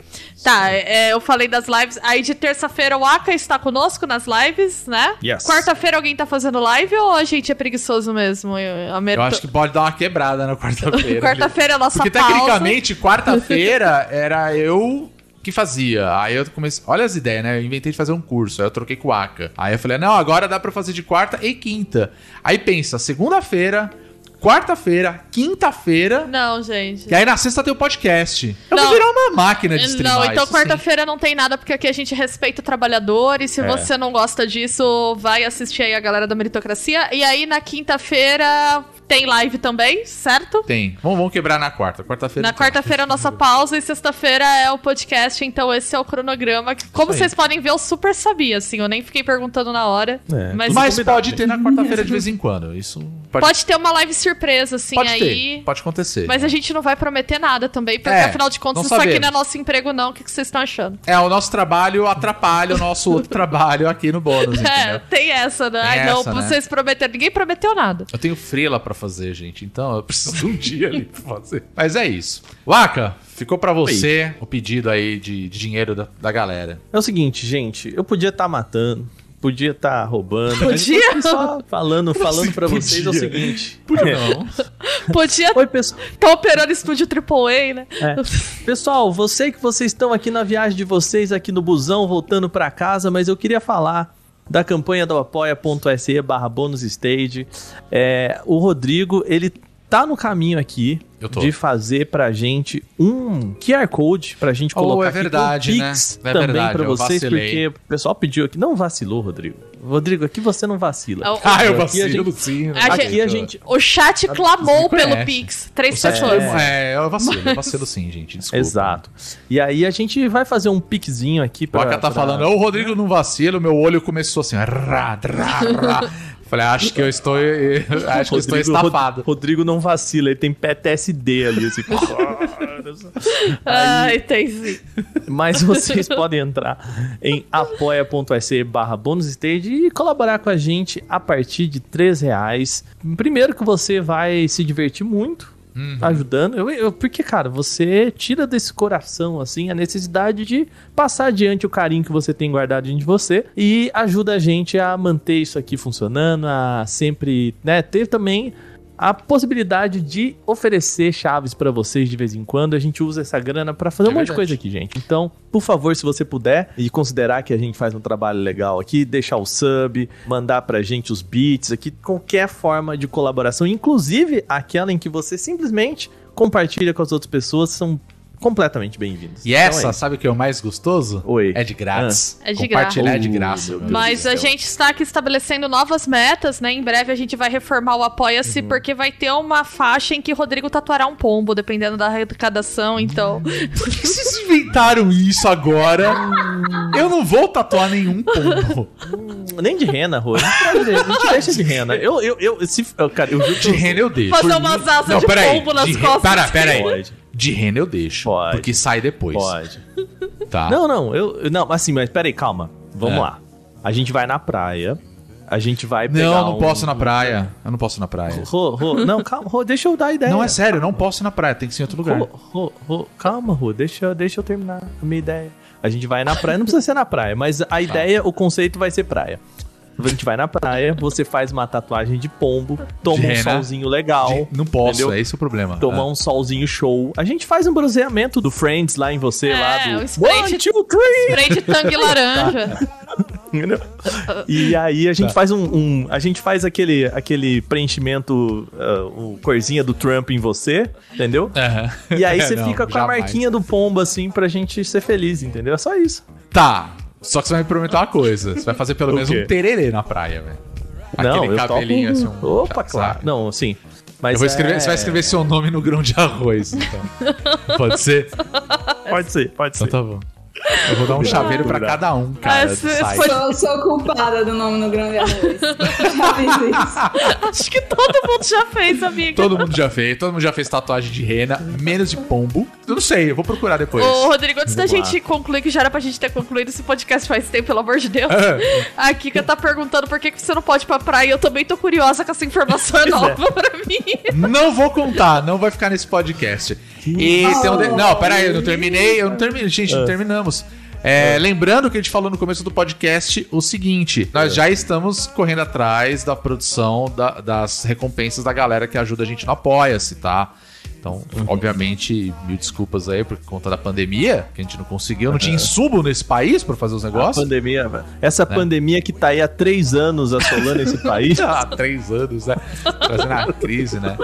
Tá, é, eu falei das lives. Aí de terça-feira o Aka está conosco nas lives, né? Yes. Quarta-feira alguém tá fazendo live ou a gente é preguiçoso mesmo? Eu, Eu acho que pode dar uma quebrada na quarta-feira. Quarta-feira é a nossa Porque pausa. tecnicamente, quarta-feira era eu que fazia. Aí eu comecei. Olha as ideias, né? Eu inventei de fazer um curso. Aí eu troquei com o Aka. Aí eu falei, não, agora dá pra fazer de quarta e quinta. Aí pensa, segunda-feira, quarta-feira, quinta-feira. Não, gente. E aí na sexta tem o podcast. Eu Não. vou virar uma máquina de streamar Não, então isso, sim. quarta-feira não tem nada, porque aqui a gente respeita o trabalhador. E É. se você não gosta disso, vai assistir aí a galera da meritocracia. E aí na quinta-feira tem live também, certo? Tem. Vamos, vamos quebrar na quarta. Quarta-feira. Na quarta-feira é a nossa pausa e sexta-feira é o podcast, então esse é o cronograma. Como vocês podem ver, eu super sabia, assim, eu nem fiquei perguntando na hora. É. Mas, Mas Combinado. pode ter na quarta-feira de vez em quando. Isso pode, pode ter uma live surpresa, assim, pode aí. ter. Pode acontecer. Mas a gente não vai prometer nada também, porque É, afinal de contas, isso aqui sabemos. não é nosso emprego, não. O que que vocês estão achando? É, o nosso trabalho atrapalha o nosso outro trabalho aqui no bônus, É, entendeu? tem essa, né? Tem Ai, não, essa, né? vocês prometeram. Ninguém prometeu nada. Eu tenho freela pra fazer, gente, então eu preciso de um dia ali pra fazer. Mas é isso. Waka, ficou pra você o pedido aí de, de dinheiro da, da galera. É o seguinte, gente, eu podia estar matando, podia estar roubando. mas Podia? eu aqui só falando, falando pra Podia. vocês é o seguinte. Por que não? Podia Oi, pessoal. estar operando estúdio AAA, né? É. Pessoal, você que vocês estão aqui na viagem de vocês, aqui no busão, voltando pra casa, mas eu queria falar da campanha do apoia.se barra bônus stage. É, o Rodrigo, ele tá no caminho aqui Eu tô. de fazer pra gente um QR Code pra gente Oh, colocar é aqui com verdade, né? Pix É também verdade, pra vocês, porque o pessoal pediu aqui. Não vacilou, Rodrigo. Rodrigo, aqui você não vacila. É o- Ah, eu Aqui a vacilo gente- sim. né? a Aqui a gente. O chat clamou pelo. Pix. Três O site pessoas. É, eu vacilo, eu vacilo sim, gente. Desculpa. Exato. E aí a gente vai fazer um piquezinho aqui O pra. Waka tá pra- falando, "Ô, o Rodrigo não vacila, meu olho começou assim, rá, rá, rá. Falei, acho que eu estou. Acho que eu estou Rodrigo, estafado. Rod- Rodrigo não vacila, ele tem PTSD ali, assim. Ai, tem sim. Mas vocês podem entrar em apoia.se barra bonusstage e colaborar com a gente a partir de 3 reais. Primeiro que você vai se divertir muito ajudando. Eu, eu- porque, cara, você tira desse coração, assim, a necessidade de passar adiante o carinho que você tem guardado dentro de você e ajuda a gente a manter isso aqui funcionando, a sempre, né, ter também a possibilidade de oferecer chaves pra vocês de vez em quando. A gente usa essa grana pra fazer É um monte de coisa aqui, gente. Então, por favor, se você puder e considerar que a gente faz um trabalho legal aqui, deixar o sub, mandar pra gente os beats aqui, qualquer forma de colaboração, inclusive aquela em que você simplesmente compartilha com as outras pessoas, são completamente bem-vindos. E Então essa, é sabe o que é o mais gostoso? Oi. É de grátis. Ah. É de Compartilhar graça. é de graça. Deus Mas a gente está aqui estabelecendo novas metas, né? Em breve a gente vai reformar o Apoia-se, porque vai ter uma faixa em que Rodrigo tatuará um pombo, dependendo da arrecadação, então. Por que vocês inventaram isso agora? Eu não vou tatuar nenhum pombo. Nem de rena, Rô. A gente deixa de rena. Eu, eu, eu, se, eu, cara, eu juro que De rena eu deixo. Fazer umas asas de pombo nas de re- costas. Pera, pera aí. De rena eu deixo. Pode. Porque sai depois. Pode. Tá. Não, não, eu. eu- Não, assim, mas peraí, calma. Vamos É. lá. A gente vai na praia. A gente vai pegar. Não, não um- posso na praia. Eu não posso na praia. Rô, Rô, não, calma, Rô, deixa eu dar a ideia. Não, é sério, eu não posso ir na praia. Tem que ser em outro lugar. Rô, Rô, Rô, calma, Rô, deixa, deixa eu terminar a minha ideia. A gente vai na praia, não precisa ser na praia, mas Tá. a ideia, o conceito vai ser praia. A gente vai na praia, você faz uma tatuagem de pombo, toma De um rena. solzinho legal. De- Não posso, entendeu? é esse o problema. Tomar É. um solzinho show. A gente faz um bronzeamento do Friends lá em você, É, lá do. o spray One, de- two, three! Spray de tangue laranja. Entendeu? E aí a gente Tá. faz um, um- A gente faz aquele, aquele preenchimento, o corzinha do Trump em você, entendeu? E aí você Não, fica com a marquinha do pombo, assim, pra gente ser feliz, entendeu? É só isso. Tá. Só que você vai me prometer uma coisa. Você vai fazer pelo menos um tererê na praia, velho. não, Aquele eu cabelinho topo... assim. um- Opa, sabe? claro. Não, sim. Mas Eu vou escrever, é- Você vai escrever seu nome no grão de arroz, então. Pode ser? Pode ser, pode Então ser. tá bom. Eu vou dar um chaveiro pra cada um, cara. Ah, Sou, sou culpada do nome no grande arroz. Já fiz isso. Acho que todo mundo já fez, amiga. Todo mundo já fez, todo mundo já fez tatuagem de rena, menos de pombo. Eu não sei, eu vou procurar depois. Ô, Rodrigo, antes da Vamos lá. gente concluir, que já era pra gente ter concluído esse podcast faz tempo, pelo amor de Deus. É. A Kika tá perguntando por que, que você não pode ir pra praia. Eu também tô curiosa que essa informação é é. nova pra mim. Não vou contar, não vai ficar nesse podcast. E tem um de- Não, pera aí, eu não terminei, eu não terminei, gente, não terminamos. É, Lembrando que a gente falou no começo do podcast o seguinte: nós já estamos correndo atrás da produção da- das recompensas da galera que ajuda a gente no Apoia-se, tá? Então, obviamente, mil desculpas aí por conta da pandemia, que a gente não conseguiu, não tinha insumo nesse país pra fazer os A negócios. pandemia, velho. Essa pandemia que tá aí há três anos assolando esse país. Há três anos, né? Trazendo a crise, né?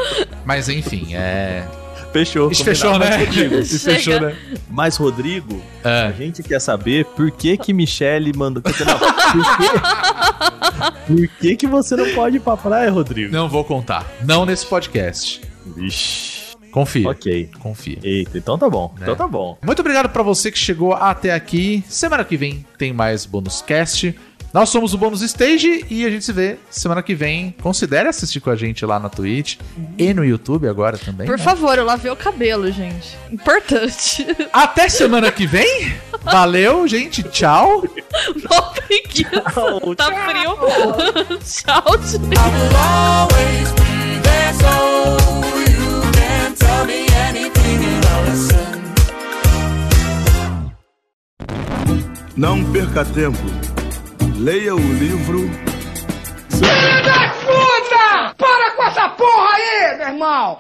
Mas enfim, é. Fechou. Isso fechou, né? Rodrigo. Fechou, né? Mas, Rodrigo, a É. gente quer saber por que que Michele mandou... Não, por que... por que que você não pode ir pra praia, Rodrigo? Não vou contar. Não nesse podcast. Vixe. Confia. Ok. Confia. Eita, então tá bom. É. Então tá bom. Muito obrigado pra você que chegou até aqui. Semana que vem tem mais bônus cast. Nós somos o Bônus Stage e a gente se vê semana que vem. Considere assistir com a gente lá na Twitch e no YouTube agora também. Por né? favor, eu lavei o cabelo, gente. Importante. Até semana que vem. Valeu, gente. Tchau. Mó preguiça. Tá frio. Tchau, gente. Não perca tempo. Leia o livro Puta! Para com essa porra aí, meu irmão!